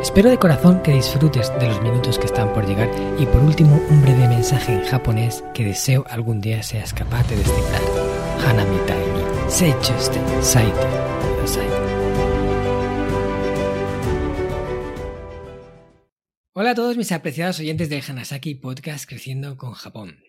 Espero de corazón que disfrutes de los minutos que están por llegar y por último un breve mensaje en japonés que deseo algún día seas capaz de descifrar. Hanami ni seichuste saite. Hola a todos mis apreciados oyentes del Hanasaki Podcast Creciendo con Japón.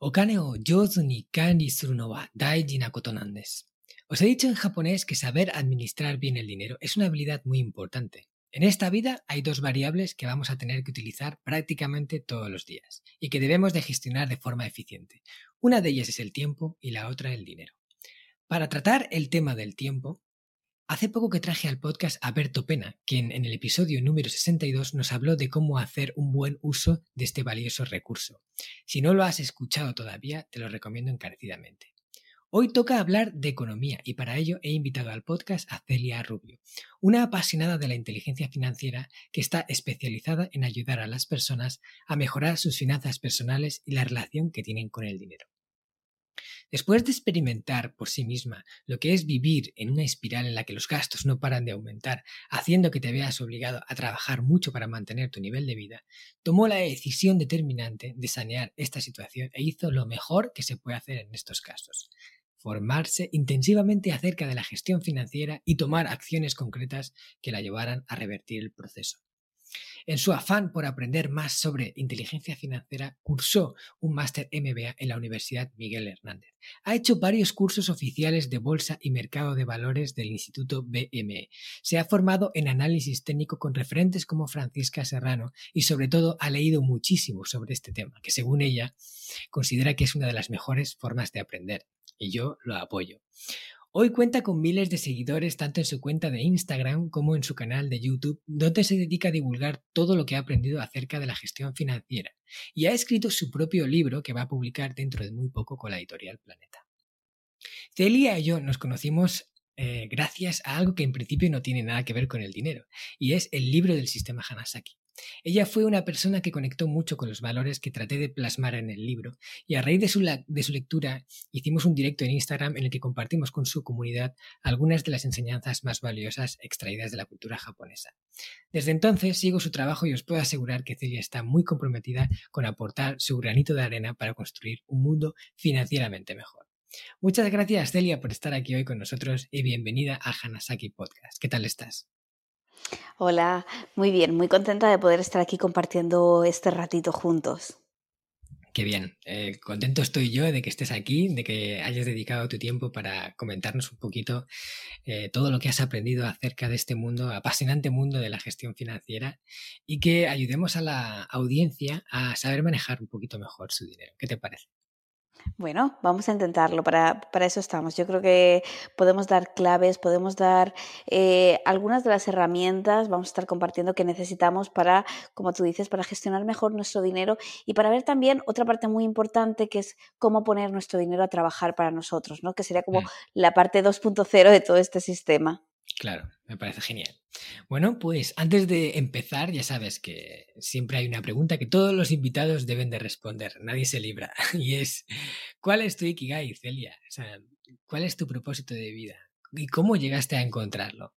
Okane o jouzu ni kanri suru no wa daiji na koto nan desu. Os he dicho en japonés que saber administrar bien el dinero es una habilidad muy importante. En esta vida hay dos variables que vamos a tener que utilizar prácticamente todos los días y que debemos de gestionar de forma eficiente. Una de ellas es el tiempo y la otra el dinero. Para tratar el tema del tiempo, hace poco que traje al podcast a Berto Pena, quien en el episodio número 62 nos habló de cómo hacer un buen uso de este valioso recurso. Si no lo has escuchado todavía, te lo recomiendo encarecidamente. Hoy toca hablar de economía y para ello he invitado al podcast a Celia Rubio, una apasionada de la inteligencia financiera que está especializada en ayudar a las personas a mejorar sus finanzas personales y la relación que tienen con el dinero. Después de experimentar por sí misma lo que es vivir en una espiral en la que los gastos no paran de aumentar, haciendo que te veas obligado a trabajar mucho para mantener tu nivel de vida, tomó la decisión determinante de sanear esta situación e hizo lo mejor que se puede hacer en estos casos, formarse intensivamente acerca de la gestión financiera y tomar acciones concretas que la llevaran a revertir el proceso. En su afán por aprender más sobre inteligencia financiera, cursó un máster MBA en la Universidad Miguel Hernández. Ha hecho varios cursos oficiales de bolsa y mercado de valores del Instituto BME. Se ha formado en análisis técnico con referentes como Francisca Serrano y sobre todo ha leído muchísimo sobre este tema, que según ella considera que es una de las mejores formas de aprender y yo lo apoyo. Hoy cuenta con miles de seguidores tanto en su cuenta de Instagram como en su canal de YouTube, donde se dedica a divulgar todo lo que ha aprendido acerca de la gestión financiera, y ha escrito su propio libro que va a publicar dentro de muy poco con la editorial Planeta. Celia y yo nos conocimos eh, gracias a algo que en principio no tiene nada que ver con el dinero, y es el libro del sistema Hanasaki. Ella fue una persona que conectó mucho con los valores que traté de plasmar en el libro y a raíz de su, de su, lectura hicimos un directo en Instagram en el que compartimos con su comunidad algunas de las enseñanzas más valiosas extraídas de la cultura japonesa. Desde entonces sigo su trabajo y os puedo asegurar que Celia está muy comprometida con aportar su granito de arena para construir un mundo financieramente mejor. Muchas gracias Celia por estar aquí hoy con nosotros y bienvenida a Hanasaki Podcast. ¿Qué tal estás? Hola, muy bien, muy contenta de poder estar aquí compartiendo este ratito juntos. Qué bien, eh, contento estoy yo de que estés aquí, de que hayas dedicado tu tiempo para comentarnos un poquito eh, todo lo que has aprendido acerca de este mundo, apasionante mundo de la gestión financiera y que ayudemos a la audiencia a saber manejar un poquito mejor su dinero. ¿Qué te parece? Bueno, vamos a intentarlo, para, para, eso estamos. Yo creo que podemos dar claves, podemos dar eh, algunas de las herramientas, vamos a estar compartiendo que necesitamos para, como tú dices, para gestionar mejor nuestro dinero y para ver también otra parte muy importante que es cómo poner nuestro dinero a trabajar para nosotros, ¿no? que sería como mm. la parte 2.0 de todo este sistema. Claro, me parece genial. Bueno, pues antes de empezar, ya sabes que siempre hay una pregunta que todos los invitados deben de responder, nadie se libra, y es, ¿cuál es tu Ikigai, Celia? O sea, ¿cuál es tu propósito de vida? ¿Y cómo llegaste a encontrarlo?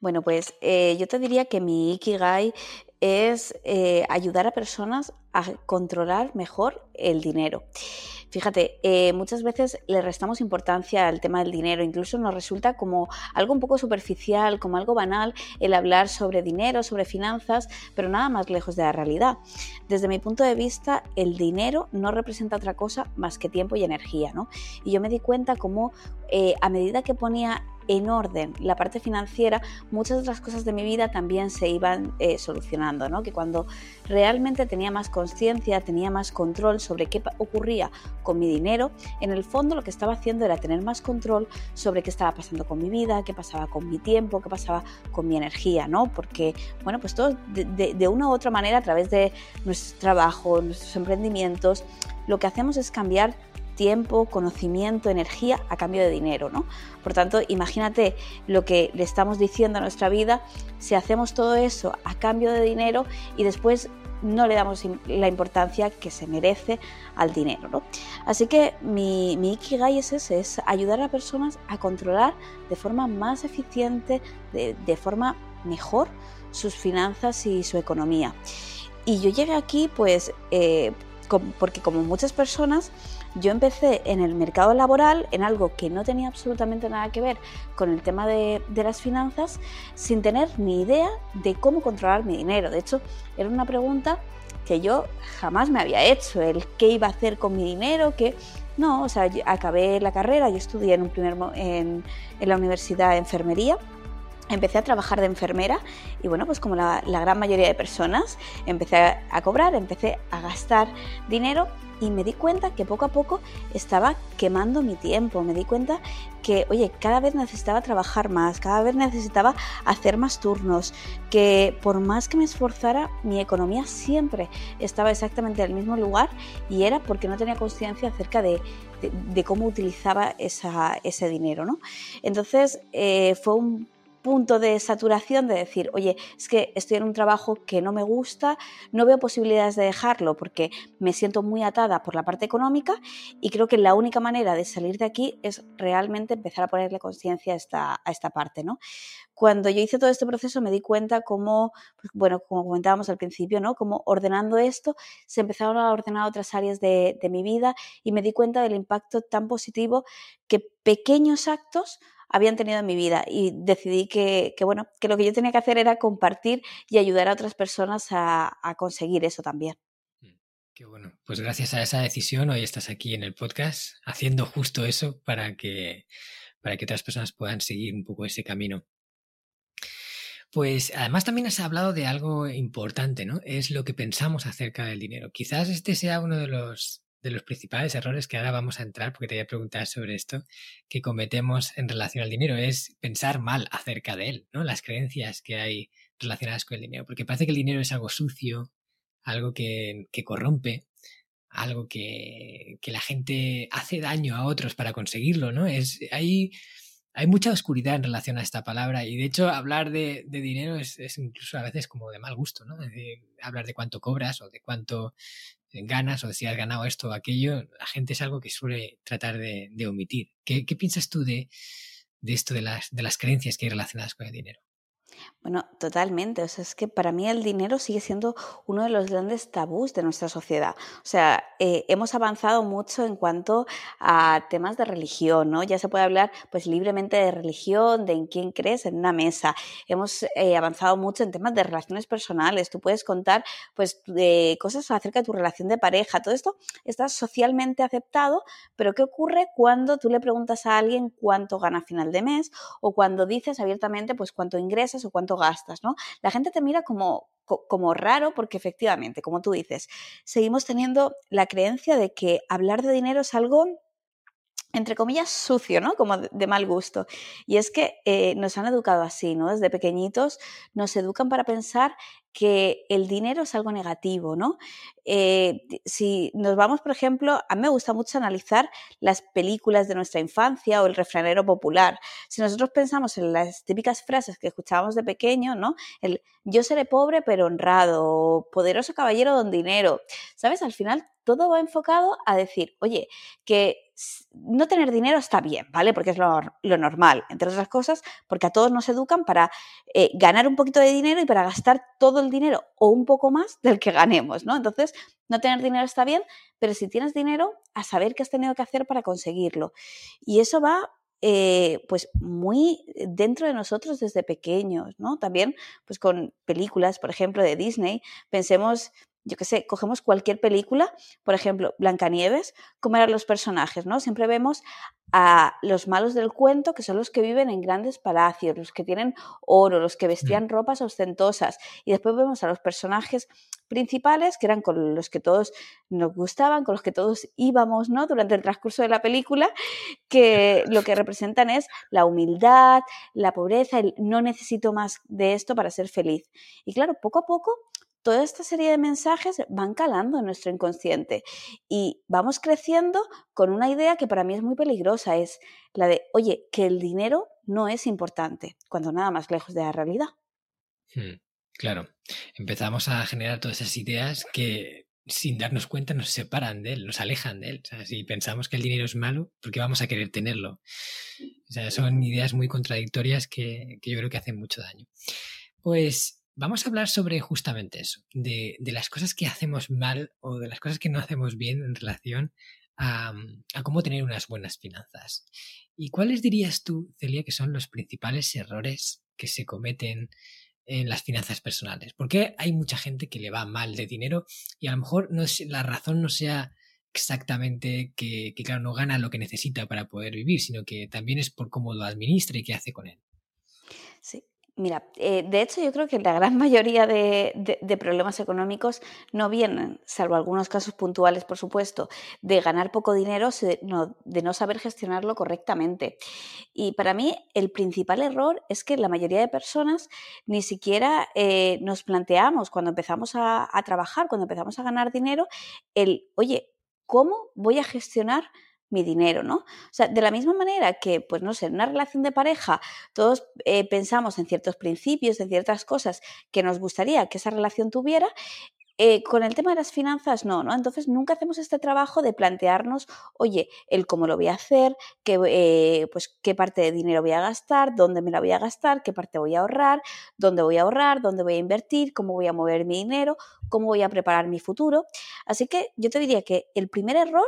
Bueno, pues eh, yo te diría que mi Ikigai es eh, ayudar a personas a controlar mejor el dinero. Fíjate, eh, muchas veces le restamos importancia al tema del dinero, incluso nos resulta como algo un poco superficial, como algo banal el hablar sobre dinero, sobre finanzas, pero nada más lejos de la realidad. Desde mi punto de vista, el dinero no representa otra cosa más que tiempo y energía, ¿no? Y yo me di cuenta como eh, a medida que ponía en orden la parte financiera, muchas las cosas de mi vida también se iban eh, solucionando, ¿no? Que cuando realmente tenía más conciencia, tenía más control sobre qué ocurría con mi dinero, en el fondo lo que estaba haciendo era tener más control sobre qué estaba pasando con mi vida, qué pasaba con mi tiempo, qué pasaba con mi energía, ¿no? Porque, bueno, pues todo de, de una u otra manera a través de nuestro trabajo, nuestros emprendimientos, lo que hacemos es cambiar tiempo, conocimiento, energía a cambio de dinero, ¿no? Por tanto, imagínate lo que le estamos diciendo a nuestra vida si hacemos todo eso a cambio de dinero y después no le damos la importancia que se merece al dinero. ¿no? Así que mi, mi, Ikigai es ese, es ayudar a personas a controlar de forma más eficiente, de, forma mejor sus finanzas y su economía. Y yo llegué aquí pues eh, porque como muchas personas yo empecé en el mercado laboral, en algo que no tenía absolutamente nada que ver con el tema de, las finanzas, sin tener ni idea de cómo controlar mi dinero. De hecho, era una pregunta que yo jamás me había hecho, el qué iba a hacer con mi dinero, que no, o sea, acabé la carrera, yo estudié en, un primer, en, en la universidad de enfermería empecé a trabajar de enfermera y bueno, pues como la, gran mayoría de personas, empecé a, cobrar, empecé a gastar dinero y me di cuenta que poco a poco estaba quemando mi tiempo, me di cuenta que, oye, cada vez necesitaba trabajar más, cada vez necesitaba hacer más turnos, que por más que me esforzara, mi economía siempre estaba exactamente en el mismo lugar y era porque no tenía conciencia acerca de, cómo utilizaba ese dinero, ¿no? Entonces eh, fue un punto de saturación de decir, oye, es que estoy en un trabajo que no me gusta, no veo posibilidades de dejarlo porque me siento muy atada por la parte económica y creo que la única manera de salir de aquí es realmente empezar a ponerle conciencia a esta, a esta parte, ¿no? Cuando yo hice todo este proceso me di cuenta cómo, pues, bueno, como comentábamos al principio, ¿no? Como ordenando esto se empezaron a ordenar otras áreas de, de mi vida y me di cuenta del impacto tan positivo que pequeños actos habían tenido en mi vida y decidí que, bueno, que lo que yo tenía que hacer era compartir y ayudar a otras personas a, conseguir eso también. Mm, qué bueno, pues gracias a esa decisión hoy estás aquí en el podcast haciendo justo eso para que, para que otras personas puedan seguir un poco ese camino. Pues además también has hablado de algo importante, ¿no? Es lo que pensamos acerca del dinero. Quizás este sea uno de los de los principales errores que ahora vamos a entrar, porque te voy a preguntar sobre esto, que cometemos en relación al dinero, es pensar mal acerca de él, ¿no? Las creencias que hay relacionadas con el dinero, porque parece que el dinero es algo sucio, algo que, corrompe, algo que, la gente hace daño a otros para conseguirlo, ¿no? Es, hay, hay mucha oscuridad en relación a esta palabra y de hecho hablar de, dinero es, es, incluso a veces como de mal gusto, ¿no? hablar de cuánto cobras o de cuánto ganas o de si has ganado esto o aquello, la gente es algo que suele tratar de, omitir. ¿Qué, piensas tú de, de esto de las, de las creencias que hay relacionadas con el dinero? Bueno, totalmente. O sea, es que para mí el dinero sigue siendo uno de los grandes tabús de nuestra sociedad. O sea, eh, hemos avanzado mucho en cuanto a temas de religión, ¿no? Ya se puede hablar pues libremente de religión, de en quién crees en una mesa. Hemos eh, avanzado mucho en temas de relaciones personales. Tú puedes contar pues cosas acerca de tu relación de pareja. Todo esto está socialmente aceptado, pero ¿qué ocurre cuando tú le preguntas a alguien cuánto gana a final de mes o cuando dices abiertamente pues cuánto ingresas o cuánto gastas, ¿no? La gente te mira como, como raro porque efectivamente, como tú dices, seguimos teniendo la creencia de que hablar de dinero es algo entre comillas, sucio, ¿no? Como de, mal gusto. Y es que eh, nos han educado así, ¿no? Desde pequeñitos nos educan para pensar que el dinero es algo negativo, ¿no? Eh, si nos vamos, por ejemplo, a mí me gusta mucho analizar las películas de nuestra infancia o el refranero popular. Si nosotros pensamos en las típicas frases que escuchábamos de pequeño, ¿no? El yo seré pobre pero honrado, poderoso caballero don dinero, ¿sabes? Al final todo va enfocado a decir, oye, que no tener dinero está bien, ¿vale? Porque es lo, normal, entre otras cosas, porque a todos nos educan para eh, ganar un poquito de dinero y para gastar todo el dinero o un poco más del que ganemos, ¿no? Entonces, no tener dinero está bien, pero si tienes dinero, a saber qué has tenido que hacer para conseguirlo. Y eso va eh, pues muy dentro de nosotros desde pequeños, ¿no? También pues con películas, por ejemplo, de Disney, pensemos yo qué sé, cogemos cualquier película, por ejemplo, Blancanieves, cómo eran los personajes, ¿no? Siempre vemos a los malos del cuento, que son los que viven en grandes palacios, los que tienen oro, los que vestían ropas ostentosas. Y después vemos a los personajes principales, que eran con los que todos nos gustaban, con los que todos íbamos, ¿no? Durante el transcurso de la película, que lo que representan es la humildad, la pobreza, el no necesito más de esto para ser feliz. Y claro, poco a poco toda esta serie de mensajes van calando en nuestro inconsciente y vamos creciendo con una idea que para mí es muy peligrosa, es la de, oye, que el dinero no es importante, cuando nada más lejos de la realidad. Hmm, claro, empezamos a generar todas esas ideas que sin darnos cuenta nos separan de él, nos alejan de él. si pensamos que el dinero es malo, ¿por qué vamos a querer tenerlo? O sea, son ideas muy contradictorias que, que yo creo que hacen mucho daño. Pues vamos a hablar sobre justamente eso, de, las cosas que hacemos mal o de las cosas que no hacemos bien en relación a, a, cómo tener unas buenas finanzas. ¿Y cuáles dirías tú, Celia, que son los principales errores que se cometen en las finanzas personales? Porque hay mucha gente que le va mal de dinero y a lo mejor no es, la razón no sea exactamente que, que, claro, no gana lo que necesita para poder vivir, sino que también es por cómo lo administra y qué hace con él. Sí, Mira, eh, de hecho yo creo que la gran mayoría de, problemas económicos no vienen, salvo algunos casos puntuales, por supuesto, de ganar poco dinero, de no saber gestionarlo correctamente. Y para mí el principal error es que la mayoría de personas ni siquiera eh, nos planteamos cuando empezamos a trabajar, cuando empezamos a ganar dinero, el, oye, ¿cómo voy a gestionar? Mi dinero, ¿no? O sea, de la misma manera que, pues no sé, en una relación de pareja todos eh, pensamos en ciertos principios, en ciertas cosas que nos gustaría que esa relación tuviera, eh, con el tema de las finanzas, no, ¿no? Entonces nunca hacemos este trabajo de plantearnos, oye, el cómo lo voy a hacer, qué, eh, pues, qué parte de dinero voy a gastar, dónde me la voy a gastar, qué parte voy a ahorrar, dónde voy a ahorrar, dónde voy a invertir, cómo voy a mover mi dinero, cómo voy a preparar mi futuro. Así que yo te diría que el primer error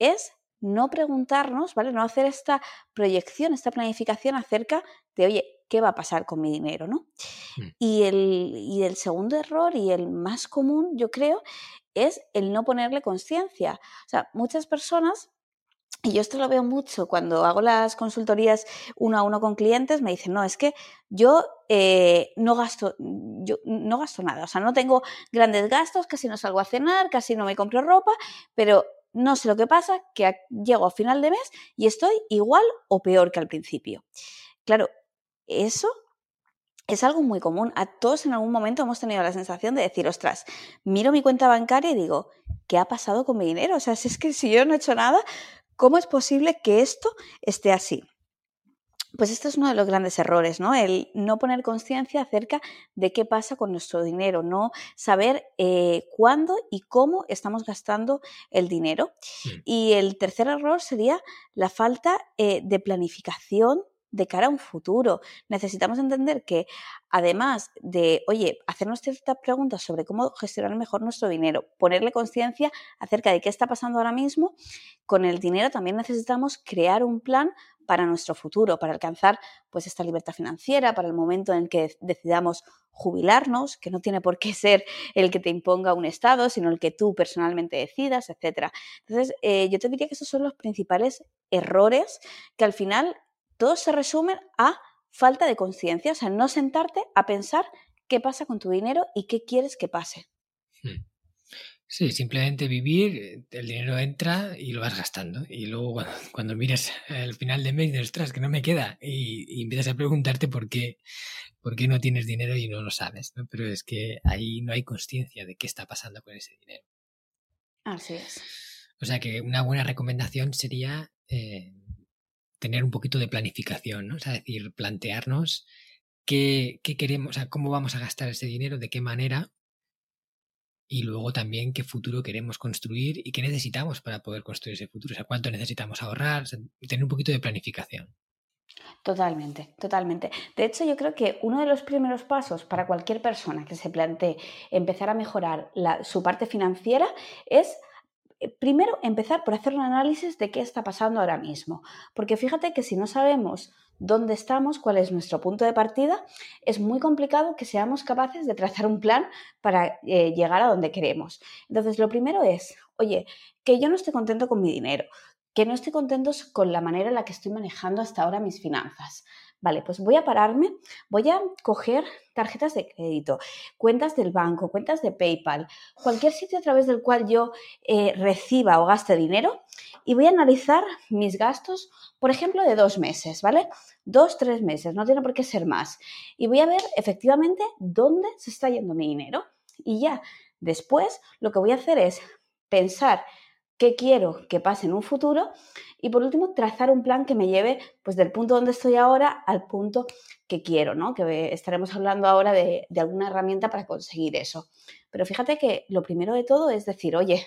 es no preguntarnos, ¿vale? No hacer esta proyección, esta planificación acerca de, oye, ¿qué va a pasar con mi dinero, no? Mm. Y, el, el segundo error y el más común, yo creo, es el no ponerle conciencia. O sea, muchas personas y yo esto lo veo mucho cuando hago las consultorías uno a uno con clientes, me dicen, no, es que yo eh, no, gasto, yo no gasto nada, o sea, no tengo grandes gastos, casi no salgo a cenar, casi no me compro ropa, pero no sé lo que pasa, que llego a final de mes y estoy igual o peor que al principio. Claro, eso es algo muy común. A todos en algún momento hemos tenido la sensación de decir, ostras, miro mi cuenta bancaria y digo, ¿qué ha pasado con mi dinero? O sea, si es que si yo no he hecho nada, ¿cómo es posible que esto esté así? Pues esto es uno de los grandes errores, ¿no? El no poner conciencia acerca de qué pasa con nuestro dinero, no saber eh, cuándo y cómo estamos gastando el dinero. Y el tercer error sería la falta eh, de planificación de cara a un futuro. Necesitamos entender que además de, oye, hacernos ciertas preguntas sobre cómo gestionar mejor nuestro dinero, ponerle conciencia acerca de qué está pasando ahora mismo, con el dinero también necesitamos crear un plan para nuestro futuro, para alcanzar pues esta libertad financiera, para el momento en el que decidamos jubilarnos, que no tiene por qué ser el que te imponga un Estado, sino el que tú personalmente decidas, etc. Entonces, eh, yo te diría que esos son los principales errores que al final todos se resumen a falta de conciencia, o sea, no sentarte a pensar qué pasa con tu dinero y qué quieres que pase. Hmm. Sí, simplemente vivir, el dinero entra y lo vas gastando. Y luego cuando, miras al final de mes, dices, ostras, que no me queda. Y, empiezas a preguntarte por qué, por qué no tienes dinero y no lo sabes. ¿no? Pero es que ahí no hay conciencia de qué está pasando con ese dinero. Así es. O sea que una buena recomendación sería eh, tener un poquito de planificación, ¿no? O sea, decir, plantearnos qué, qué queremos, o sea, cómo vamos a gastar ese dinero, de qué manera y luego también qué futuro queremos construir y qué necesitamos para poder construir ese futuro, o sea, cuánto necesitamos ahorrar, tener un poquito de planificación. Totalmente, totalmente. De hecho, yo creo que uno de los primeros pasos para cualquier persona que se plantee empezar a mejorar su parte financiera es primero empezar por hacer un análisis de qué está pasando ahora mismo. Porque fíjate que si no sabemos dónde estamos, cuál es nuestro punto de partida, es muy complicado que seamos capaces de trazar un plan para eh, llegar a donde queremos. Entonces, lo primero es, oye, que yo no estoy contento con mi dinero, que no estoy contento con la manera en la que estoy manejando hasta ahora mis finanzas. Vale, pues voy a pararme, voy a coger tarjetas de crédito, cuentas del banco, cuentas de PayPal, cualquier sitio a través del cual yo eh, reciba o gaste dinero y voy a analizar mis gastos, por ejemplo, de dos meses, ¿vale? Dos, tres meses, no tiene por qué ser más. Y voy a ver efectivamente dónde se está yendo mi dinero. Y ya, después lo que voy a hacer es pensar qué quiero que pase en un futuro y por último trazar un plan que me lleve pues del punto donde estoy ahora al punto que quiero, ¿no? Que estaremos hablando ahora de, alguna herramienta para conseguir eso. Pero fíjate que lo primero de todo es decir, oye,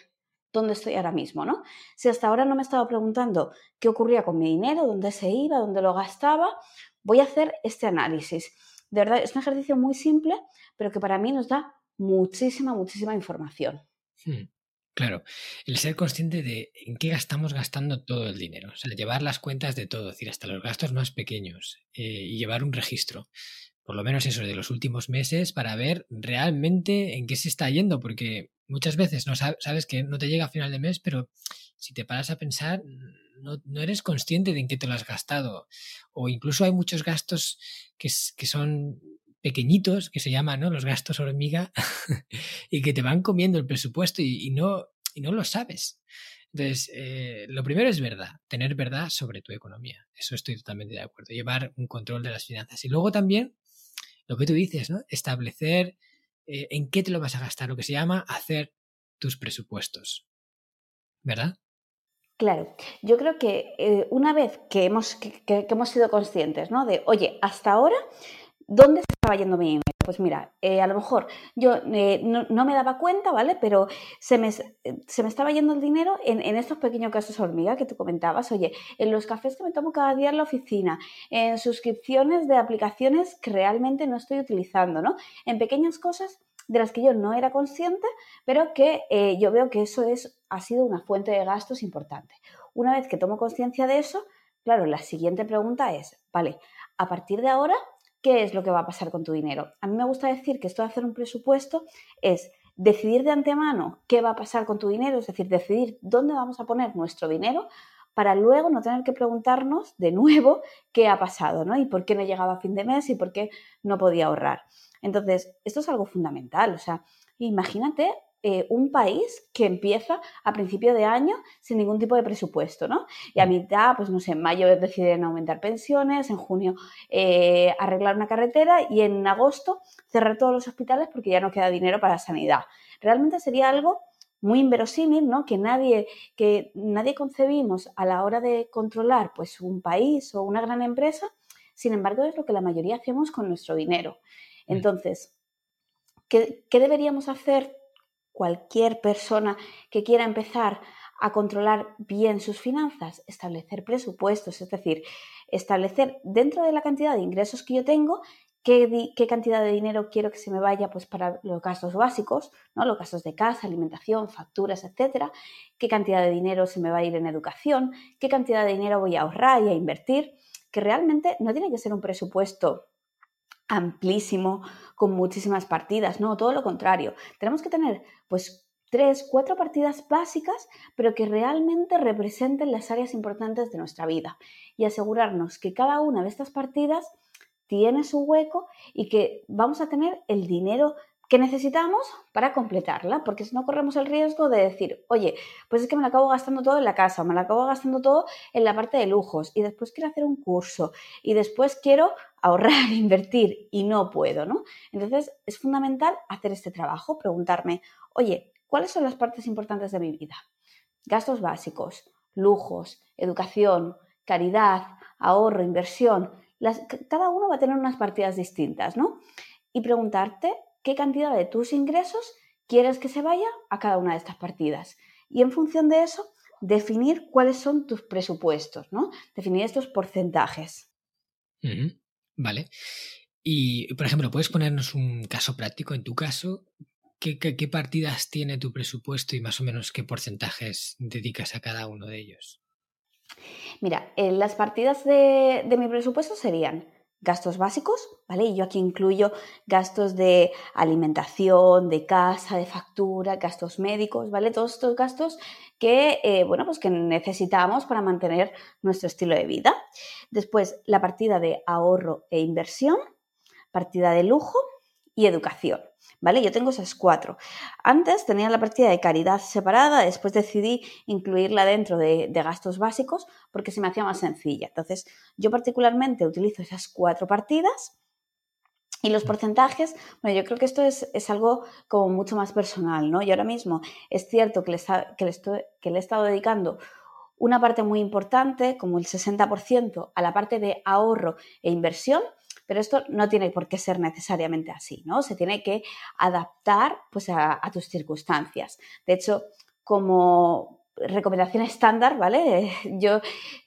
¿dónde estoy ahora mismo, no? Si hasta ahora no me estaba preguntando qué ocurría con mi dinero, dónde se iba, dónde lo gastaba, voy a hacer este análisis. De verdad, es un ejercicio muy simple, pero que para mí nos da muchísima, muchísima información. Hmm. Claro, el ser consciente de en qué gastamos gastando todo el dinero, o sea, llevar las cuentas de todo, es decir, hasta los gastos más pequeños eh, y llevar un registro, por lo menos eso de los últimos meses, para ver realmente en qué se está yendo, porque muchas veces no sabes que no te llega a final de mes, pero si te paras a pensar, no, no eres consciente de en qué te lo has gastado, o incluso hay muchos gastos que, que son pequeñitos que se llaman ¿no? los gastos hormiga y que te van comiendo el presupuesto y, no, y no lo sabes. Entonces, eh, lo primero es verdad, tener verdad sobre tu economía. Eso estoy totalmente de acuerdo. Llevar un control de las finanzas. Y luego también, lo que tú dices, ¿no? Establecer eh, en qué te lo vas a gastar, lo que se llama hacer tus presupuestos. ¿Verdad? Claro, yo creo que eh, una vez que hemos, que, que hemos sido conscientes, ¿no? De, oye, hasta ahora ¿Dónde estaba yendo mi dinero? Pues mira, eh, a lo mejor yo eh, no, me daba cuenta, ¿vale? Pero se me, se me estaba yendo el dinero en, estos pequeños casos hormiga que tú comentabas. Oye, en los cafés que me tomo cada día en la oficina, en suscripciones de aplicaciones que realmente no estoy utilizando, ¿no? En pequeñas cosas de las que yo no era consciente, pero que eh, yo veo que eso es, ha sido una fuente de gastos importante. Una vez que tomo conciencia de eso, claro, la siguiente pregunta es, vale, a partir de ahora, ¿qué es lo que va a pasar con tu dinero? A mí me gusta decir que esto de hacer un presupuesto es decidir de antemano qué va a pasar con tu dinero, es decir, decidir dónde vamos a poner nuestro dinero para luego no tener que preguntarnos de nuevo qué ha pasado, ¿no? Y por qué no llegaba a fin de mes y por qué no podía ahorrar. Entonces, esto es algo fundamental, o sea, imagínate eh, un país que empieza a principio de año sin ningún tipo de presupuesto, ¿no? Y a mitad, pues no sé, en mayo deciden aumentar pensiones, en junio eh, arreglar una carretera y en agosto cerrar todos los hospitales porque ya no queda dinero para sanidad. Realmente sería algo muy inverosímil, ¿no? Que nadie, que nadie concebimos a la hora de controlar pues un país o una gran empresa, sin embargo es lo que la mayoría hacemos con nuestro dinero. Mm. Entonces, ¿qué, qué deberíamos hacer cualquier persona que quiera empezar a controlar bien sus finanzas, establecer presupuestos, es decir, establecer dentro de la cantidad de ingresos que yo tengo qué, cantidad de dinero quiero que se me vaya pues, para los gastos básicos, ¿no? los gastos de casa, alimentación, facturas, etcétera, qué cantidad de dinero se me va a ir en educación, qué cantidad de dinero voy a ahorrar y a invertir, que realmente no tiene que ser un presupuesto amplísimo, con muchísimas partidas, no, todo lo contrario. Tenemos que tener pues tres, cuatro partidas básicas, pero que realmente representen las áreas importantes de nuestra vida y asegurarnos que cada una de estas partidas tiene su hueco y que vamos a tener el dinero que necesitamos para completarla, porque si no corremos el riesgo de decir, oye, pues es que me la acabo gastando todo en la casa, me la acabo gastando todo en la parte de lujos y después quiero hacer un curso y después quiero ahorrar, invertir y no puedo, ¿no? Entonces es fundamental hacer este trabajo, preguntarme, oye, ¿cuáles son las partes importantes de mi vida? Gastos básicos, lujos, educación, caridad, ahorro, inversión. cada uno va a tener unas partidas distintas, ¿no? Y preguntarte qué cantidad de tus ingresos quieres que se vaya a cada una de estas partidas. Y en función de eso, definir cuáles son tus presupuestos, ¿no? Definir estos porcentajes. Vale. Y, por ejemplo, ¿puedes ponernos un caso práctico? En tu caso, ¿qué, partidas tiene tu presupuesto y más o menos qué porcentajes dedicas a cada uno de ellos? Mira, las partidas de mi presupuesto serían gastos básicos, ¿vale? Y yo aquí incluyo gastos de alimentación, de casa, de factura, gastos médicos, ¿vale? Todos estos gastos que, eh, bueno, pues que necesitamos para mantener nuestro estilo de vida. Después, la partida de ahorro e inversión, partida de lujo y educación. ¿Vale? Yo tengo esas cuatro. Antes tenía la partida de caridad separada, después decidí incluirla dentro de, gastos básicos porque se me hacía más sencilla. Entonces, yo particularmente utilizo esas cuatro partidas Y los porcentajes, bueno, yo creo que esto es, algo como mucho más personal, ¿no? Y ahora mismo es cierto que le, que, le estoy, que le he estado dedicando una parte muy importante, como el 60%, a la parte de ahorro e inversión, pero esto no tiene por qué ser necesariamente así, ¿no? Se tiene que adaptar pues, a, tus circunstancias. De hecho, como recomendación estándar, ¿vale? Yo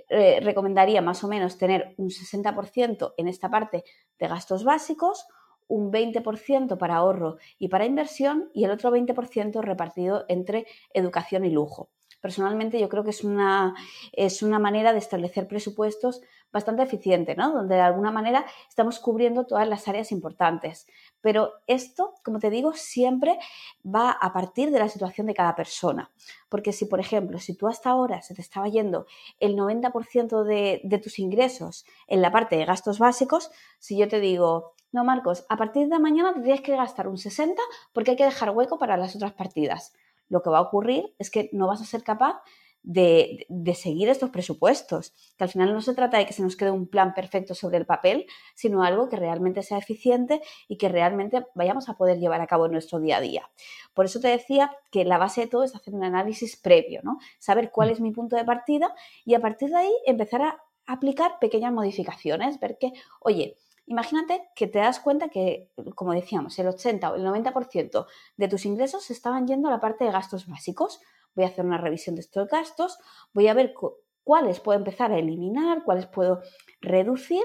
eh, recomendaría más o menos tener un 60% en esta parte de gastos básicos, un 20% para ahorro y para inversión y el otro 20% repartido entre educación y lujo personalmente yo creo que es una, es una manera de establecer presupuestos bastante eficiente, ¿no? Donde de alguna manera estamos cubriendo todas las áreas importantes. Pero esto, como te digo, siempre va a partir de la situación de cada persona. Porque si, por ejemplo, si tú hasta ahora se te estaba yendo el 90% de, de tus ingresos en la parte de gastos básicos, si yo te digo, no, Marcos, a partir de mañana tendrías que gastar un 60 porque hay que dejar hueco para las otras partidas lo que va a ocurrir es que no vas a ser capaz de, seguir estos presupuestos, que al final no se trata de que se nos quede un plan perfecto sobre el papel, sino algo que realmente sea eficiente y que realmente vayamos a poder llevar a cabo en nuestro día a día. Por eso te decía que la base de todo es hacer un análisis previo, ¿no? Saber cuál es mi punto de partida y a partir de ahí empezar a aplicar pequeñas modificaciones, ver que, oye, Imagínate que te das cuenta que, como decíamos, el 80 o el 90% de tus ingresos estaban yendo a la parte de gastos básicos. Voy a hacer una revisión de estos gastos, voy a ver cuáles puedo empezar a eliminar, cuáles puedo reducir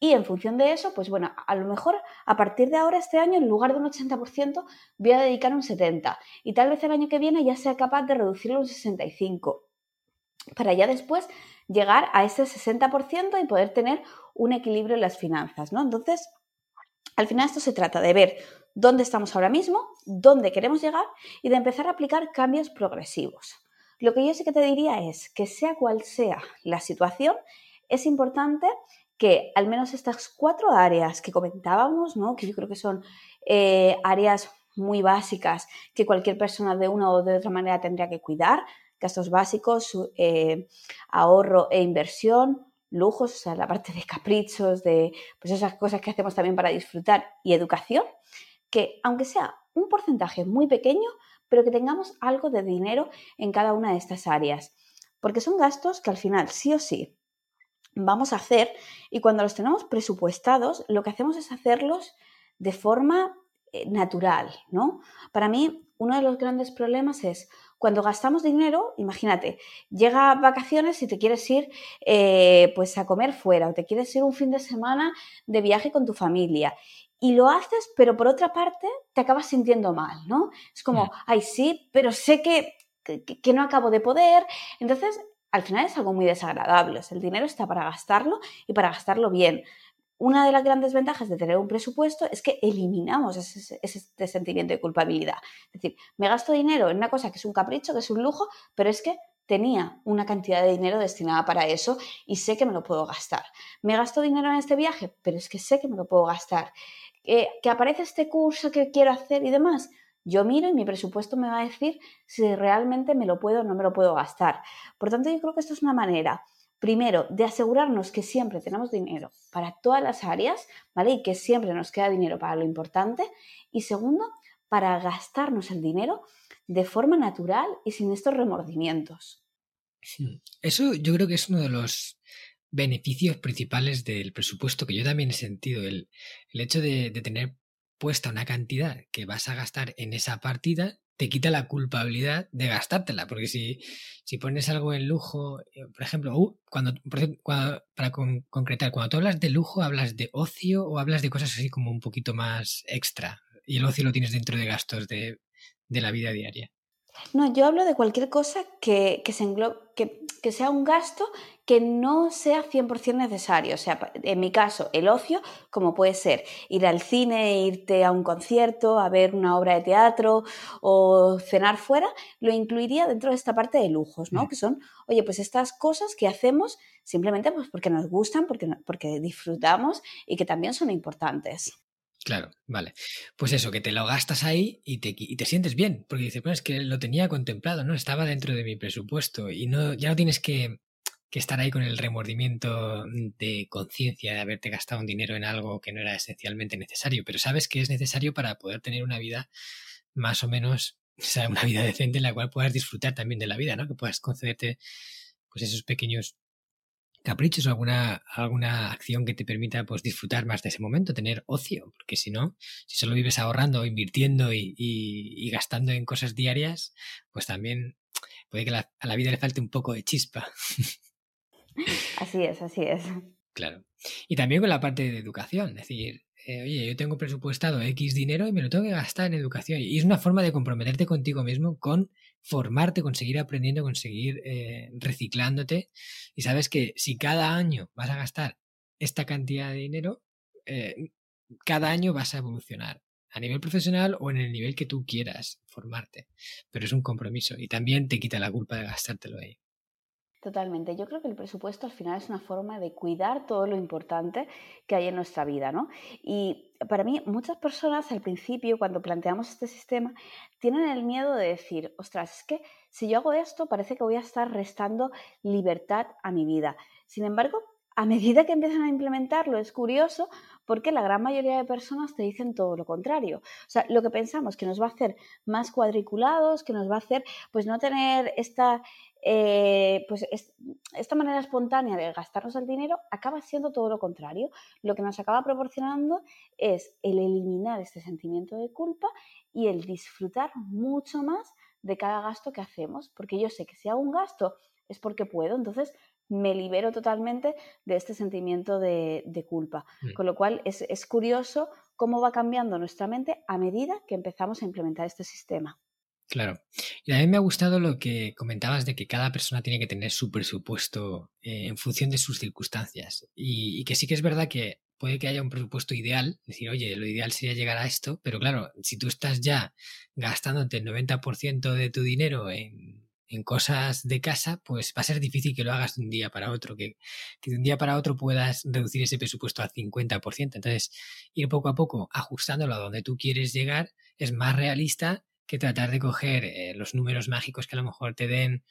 y en función de eso, pues bueno, a lo mejor a partir de ahora, este año, en lugar de un 80%, voy a dedicar un 70%. Y tal vez el año que viene ya sea capaz de reducirlo un 65%. Para ya después llegar a ese 60% y poder tener un equilibrio en las finanzas, ¿no? Entonces, al final esto se trata de ver dónde estamos ahora mismo, dónde queremos llegar y de empezar a aplicar cambios progresivos. Lo que yo sí que te diría es que sea cual sea la situación, es importante que al menos estas cuatro áreas que comentábamos, ¿no? que yo creo que son eh, áreas muy básicas que cualquier persona de una o de otra manera tendría que cuidar, gastos básicos, eh, ahorro e inversión, lujos, o sea, la parte de caprichos, de pues esas cosas que hacemos también para disfrutar y educación, que aunque sea un porcentaje muy pequeño, pero que tengamos algo de dinero en cada una de estas áreas, porque son gastos que al final sí o sí vamos a hacer y cuando los tenemos presupuestados, lo que hacemos es hacerlos de forma eh, natural, ¿no? Para mí, uno de los grandes problemas es cuando gastamos dinero, imagínate, llega vacaciones y te quieres ir eh, pues a comer fuera o te quieres ir un fin de semana de viaje con tu familia y lo haces, pero por otra parte te acabas sintiendo mal, ¿no? Es como, ay, sí, pero sé que, que, no acabo de poder. Entonces, al final es algo muy desagradable. el dinero está para gastarlo y para gastarlo bien una de las grandes ventajas de tener un presupuesto es que eliminamos ese, ese, sentimiento de culpabilidad. Es decir, me gasto dinero en una cosa que es un capricho, que es un lujo, pero es que tenía una cantidad de dinero destinada para eso y sé que me lo puedo gastar. Me gasto dinero en este viaje, pero es que sé que me lo puedo gastar. Que aparece este curso que quiero hacer y demás. Yo miro y mi presupuesto me va a decir si realmente me lo puedo o no me lo puedo gastar. Por tanto, yo creo que esto es una manera primero, de asegurarnos que siempre tenemos dinero para todas las áreas, ¿vale? Y que siempre nos queda dinero para lo importante. Y segundo, para gastarnos el dinero de forma natural y sin estos remordimientos. Eso yo creo que es uno de los beneficios principales del presupuesto que yo también he sentido, el, hecho de, de tener puesta una cantidad que vas a gastar en esa partida te quita la culpabilidad de gastártela, porque si, si pones algo en lujo, eh, por ejemplo, uh, cuando, para concretar, cuando tú hablas de lujo, ¿hablas de ocio o hablas de cosas así como un poquito más extra? Y el ocio lo tienes dentro de gastos de, de la vida diaria. No, yo hablo de cualquier cosa que, que, se que, que, sea un gasto que no sea 100% necesario. O sea, en mi caso, el ocio, como puede ser ir al cine, irte a un concierto, a ver una obra de teatro o cenar fuera, lo incluiría dentro de esta parte de lujos, ¿no? Mm. Que son, oye, pues estas cosas que hacemos simplemente pues porque nos gustan, porque, porque disfrutamos y que también son importantes. Claro, vale. Pues eso, que te lo gastas ahí y te, y te sientes bien, porque dices, bueno, es que lo tenía contemplado, ¿no? Estaba dentro de mi presupuesto y no, ya no tienes que que estar ahí con el remordimiento de conciencia de haberte gastado un dinero en algo que no era esencialmente necesario, pero sabes que es necesario para poder tener una vida más o menos, o sea, una vida decente en la cual puedas disfrutar también de la vida, ¿no? Que puedas concederte pues esos pequeños caprichos o alguna, alguna acción que te permita pues disfrutar más de ese momento, tener ocio, porque si no, si solo vives ahorrando, invirtiendo y, y, gastando en cosas diarias, pues también puede que a la vida le falte un poco de chispa. Así es, así es. Claro. Y también con la parte de educación, es decir, eh, oye, yo tengo presupuestado X dinero y me lo tengo que gastar en educación. Y es una forma de comprometerte contigo mismo con formarte, conseguir aprendiendo, conseguir eh, reciclándote. Y sabes que si cada año vas a gastar esta cantidad de dinero, eh, cada año vas a evolucionar a nivel profesional o en el nivel que tú quieras formarte. Pero es un compromiso y también te quita la culpa de gastártelo ahí. Totalmente. Yo creo que el presupuesto al final es una forma de cuidar todo lo importante que hay en nuestra vida, ¿no? Y para mí, muchas personas al principio, cuando planteamos este sistema, tienen el miedo de decir, ostras, es que si yo hago esto, parece que voy a estar restando libertad a mi vida. Sin embargo, a medida que empiezan a implementarlo, es curioso porque la gran mayoría de personas te dicen todo lo contrario. O sea, lo que pensamos que nos va a hacer más cuadriculados, que nos va a hacer pues no tener esta, eh, pues esta manera espontánea de gastarnos el dinero acaba siendo todo lo contrario. Lo que nos acaba proporcionando es el eliminar este sentimiento de culpa y el disfrutar mucho más de cada gasto que hacemos, porque yo sé que si hago un gasto es porque puedo, entonces me libero totalmente de este sentimiento de, culpa. Mm. Con lo cual es, es curioso cómo va cambiando nuestra mente a medida que empezamos a implementar este sistema. Claro. Y a mí me ha gustado lo que comentabas de que cada persona tiene que tener su presupuesto eh, en función de sus circunstancias. Y, que sí que es verdad que puede que haya un presupuesto ideal, decir, oye, lo ideal sería llegar a esto, pero claro, si tú estás ya gastándote el 90% de tu dinero en, en, cosas de casa, pues va a ser difícil que lo hagas de un día para otro, que, que de un día para otro puedas reducir ese presupuesto al 50%. Entonces, ir poco a poco ajustándolo a donde tú quieres llegar es más realista que tratar de coger eh, los números mágicos que a lo mejor te den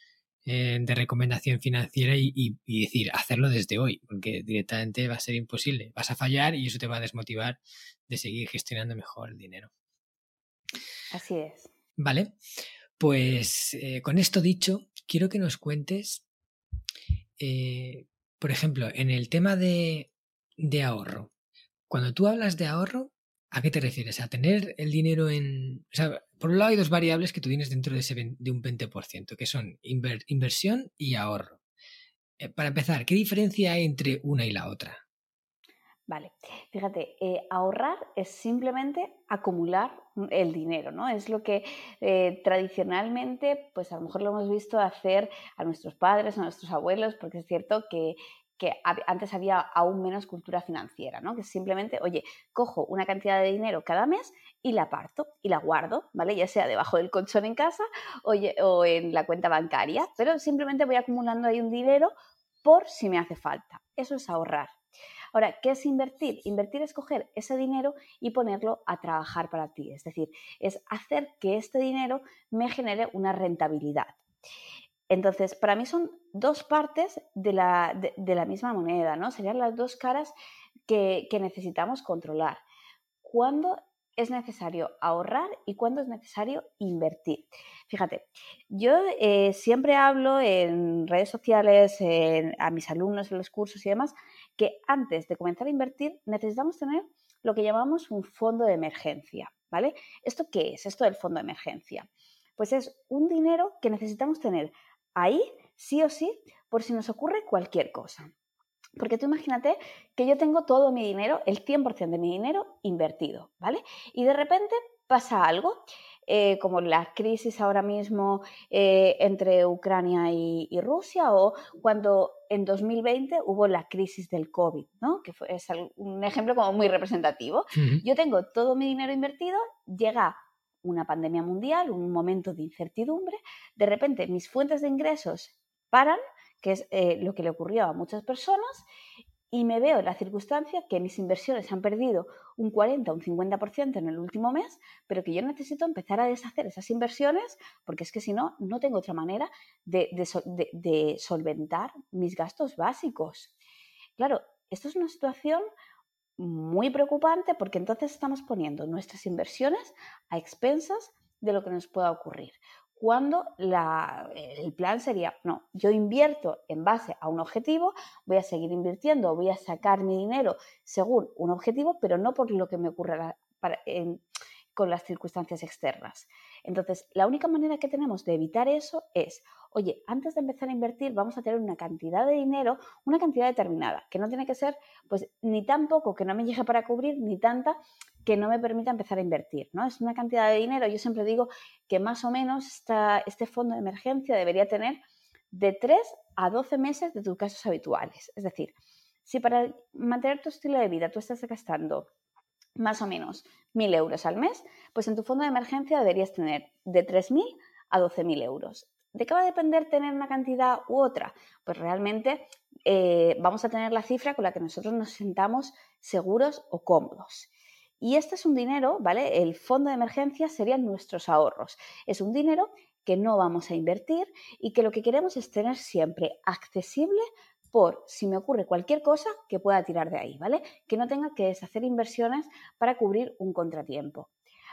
eh, de recomendación financiera y, decir, hacerlo desde hoy, porque directamente va a ser imposible. Vas a fallar y eso te va a desmotivar de seguir gestionando mejor el dinero. Así es. Vale, pues eh, con esto dicho, quiero que nos cuentes, por ejemplo, en el tema de, ahorro. Cuando tú hablas de ahorro, ¿A qué te refieres? ¿A tener el dinero en... O sea, por un lado hay dos variables que tú tienes dentro de, ese de un 20%, que son inversión y ahorro. Eh, para empezar, ¿qué diferencia hay entre una y la otra? Vale, fíjate, eh, ahorrar es simplemente acumular el dinero, ¿no? Es lo que eh, tradicionalmente, pues a lo mejor lo hemos visto hacer a nuestros padres, a nuestros abuelos, porque es cierto que que antes había aún menos cultura financiera, ¿no? Que simplemente, oye, cojo una cantidad de dinero cada mes y la parto y la guardo, ¿vale? Ya sea debajo del colchón en casa o, o en la cuenta bancaria, pero simplemente voy acumulando ahí un dinero por si me hace falta. Eso es ahorrar. Ahora, ¿qué es invertir? Invertir es coger ese dinero y ponerlo a trabajar para ti, es decir, es hacer que este dinero me genere una rentabilidad. Entonces, para mí son dos partes de la, misma moneda, ¿no? Serían las dos caras que, necesitamos controlar. ¿Cuándo es necesario ahorrar y cuándo es necesario invertir? Fíjate, yo eh, siempre hablo en redes sociales, a mis alumnos en los cursos y demás, que antes de comenzar a invertir necesitamos tener lo que llamamos un fondo de emergencia, ¿vale? ¿Esto qué es? Esto del fondo de emergencia. Pues es un dinero que necesitamos tener ahí, sí o sí, por si nos ocurre cualquier cosa. Porque tú imagínate que yo tengo todo mi dinero, el 100% de mi dinero invertido, ¿vale? Y de repente pasa algo, eh, como la crisis ahora mismo eh, entre Ucrania y, Rusia o cuando en 2020 hubo la crisis del COVID, ¿no? Que fue, es un ejemplo como muy representativo. Yo tengo todo mi dinero invertido, llega una pandemia mundial, un momento de incertidumbre, de repente mis fuentes de ingresos paran, que es eh, lo que le ocurrió a muchas personas, y me veo en la circunstancia que mis inversiones han perdido un 40 o un 50% en el último mes, pero que yo necesito empezar a deshacer esas inversiones porque es que si no, no tengo otra manera de, de solventar mis gastos básicos. Claro, esto es una situación muy preocupante porque entonces estamos poniendo nuestras inversiones a expensas de lo que nos pueda ocurrir cuando el plan sería, no, yo invierto en base a un objetivo, voy a seguir invirtiendo, voy a sacar mi dinero según un objetivo, pero no por lo que me ocurra con las circunstancias externas. Entonces, la única manera que tenemos de evitar eso es, oye, antes de empezar a invertir vamos a tener una cantidad de dinero, una cantidad determinada, que no tiene que ser pues ni tan poco que no me llegue para cubrir, ni tanta que no me permita empezar a invertir, ¿no? Es una cantidad de dinero, yo siempre digo que más o menos este fondo de emergencia debería tener de 3 a 12 meses de tus gastos habituales. Es decir, si para mantener tu estilo de vida tú estás gastando más o menos 1.000 euros al mes, pues en tu fondo de emergencia deberías tener de 3.000 a 12.000 euros. ¿De qué va a depender tener una cantidad u otra? Pues realmente eh, vamos a tener la cifra con la que nosotros nos sentamos seguros o cómodos. Y este es un dinero, ¿vale? El fondo de emergencia serían nuestros ahorros. Es un dinero que no vamos a invertir y que lo que queremos es tener siempre accesible por si me ocurre cualquier cosa que pueda tirar de ahí, ¿vale? Que no tenga que deshacer inversiones para cubrir un contratiempo.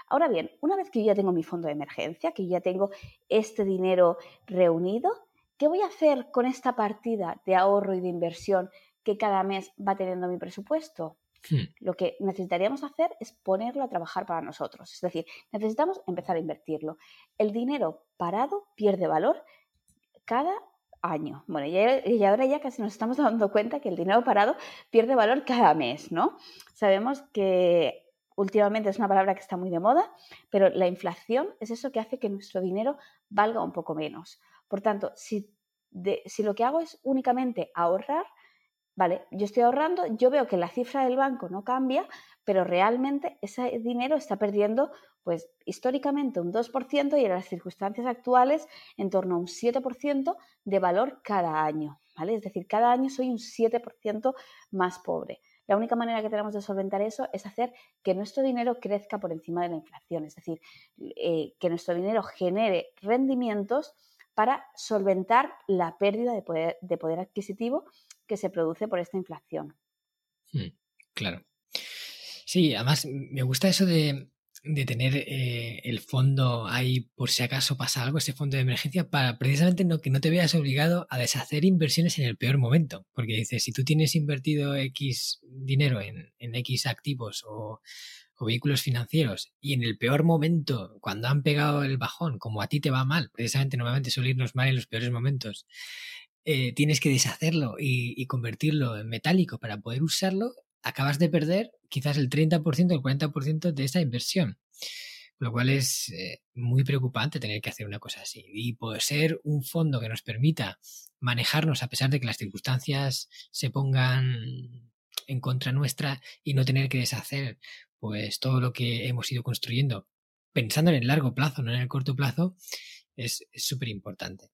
Ahora bien, una vez que yo ya tengo mi fondo de emergencia, que ya tengo este dinero reunido, ¿qué voy a hacer con esta partida de ahorro y de inversión que cada mes va teniendo mi presupuesto? Hmm. Lo que necesitaríamos hacer es ponerlo a trabajar para nosotros. Es decir, necesitamos empezar a invertirlo. El dinero parado pierde valor cada año. Bueno, y ahora ya casi nos estamos dando cuenta que el dinero parado pierde valor cada mes, ¿no? Sabemos que últimamente es una palabra que está muy de moda, pero la inflación es eso que hace que nuestro dinero valga un poco menos. Por tanto, si, si lo que hago es únicamente ahorrar, Vale, yo estoy ahorrando, yo veo que la cifra del banco no cambia, pero realmente ese dinero está perdiendo, pues históricamente un 2% y en las circunstancias actuales en torno a un 7% de valor cada año, ¿vale? Es decir, cada año soy un 7% más pobre. La única manera que tenemos de solventar eso es hacer que nuestro dinero crezca por encima de la inflación, es decir, eh, que nuestro dinero genere rendimientos para solventar la pérdida de poder, de poder adquisitivo que se produce por esta inflación. Hmm, claro. Sí, además me gusta eso de, tener eh, el fondo ahí por si acaso pasa algo, ese fondo de emergencia, para precisamente no, que no te veas obligado a deshacer inversiones en el peor momento. Porque dices, si tú tienes invertido X dinero en, en X activos o, o vehículos financieros y en el peor momento, cuando han pegado el bajón, como a ti te va mal, precisamente normalmente suele irnos mal en los peores momentos, eh, tienes que deshacerlo y, convertirlo en metálico para poder usarlo, acabas de perder quizás el 30% o el 40% de esa inversión. Lo cual es eh, muy preocupante tener que hacer una cosa así. Y poder ser un fondo que nos permita manejarnos a pesar de que las circunstancias se pongan en contra nuestra y no tener que deshacer pues todo lo que hemos ido construyendo pensando en el largo plazo, no en el corto plazo, es súper importante.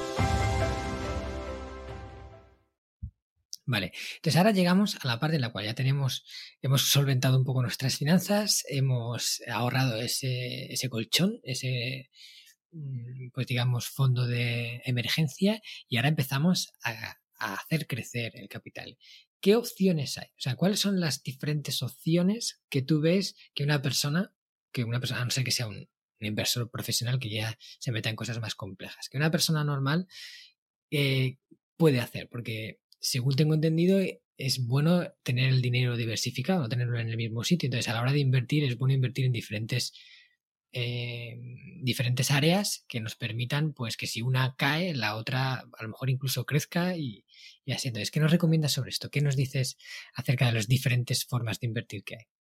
Vale, entonces ahora llegamos a la parte en la cual ya tenemos, hemos solventado un poco nuestras finanzas, hemos ahorrado ese, ese colchón, ese, mm, pues digamos, fondo de emergencia y ahora empezamos a, hacer crecer el capital. ¿Qué opciones hay? O sea, ¿cuáles son las diferentes opciones que tú ves que una persona, que una persona, a no ser que sea un, inversor profesional que ya se meta en cosas más complejas, que una persona normal eh, puede hacer? Porque según tengo entendido, es bueno tener el dinero diversificado, tenerlo en el mismo sitio. Entonces, a la hora de invertir, es bueno invertir en diferentes, eh, diferentes áreas que nos permitan, pues, que si una cae, la otra a lo mejor incluso crezca y, y así. Entonces, ¿qué nos recomiendas sobre esto? ¿Qué nos dices acerca de las diferentes formas de invertir que hay?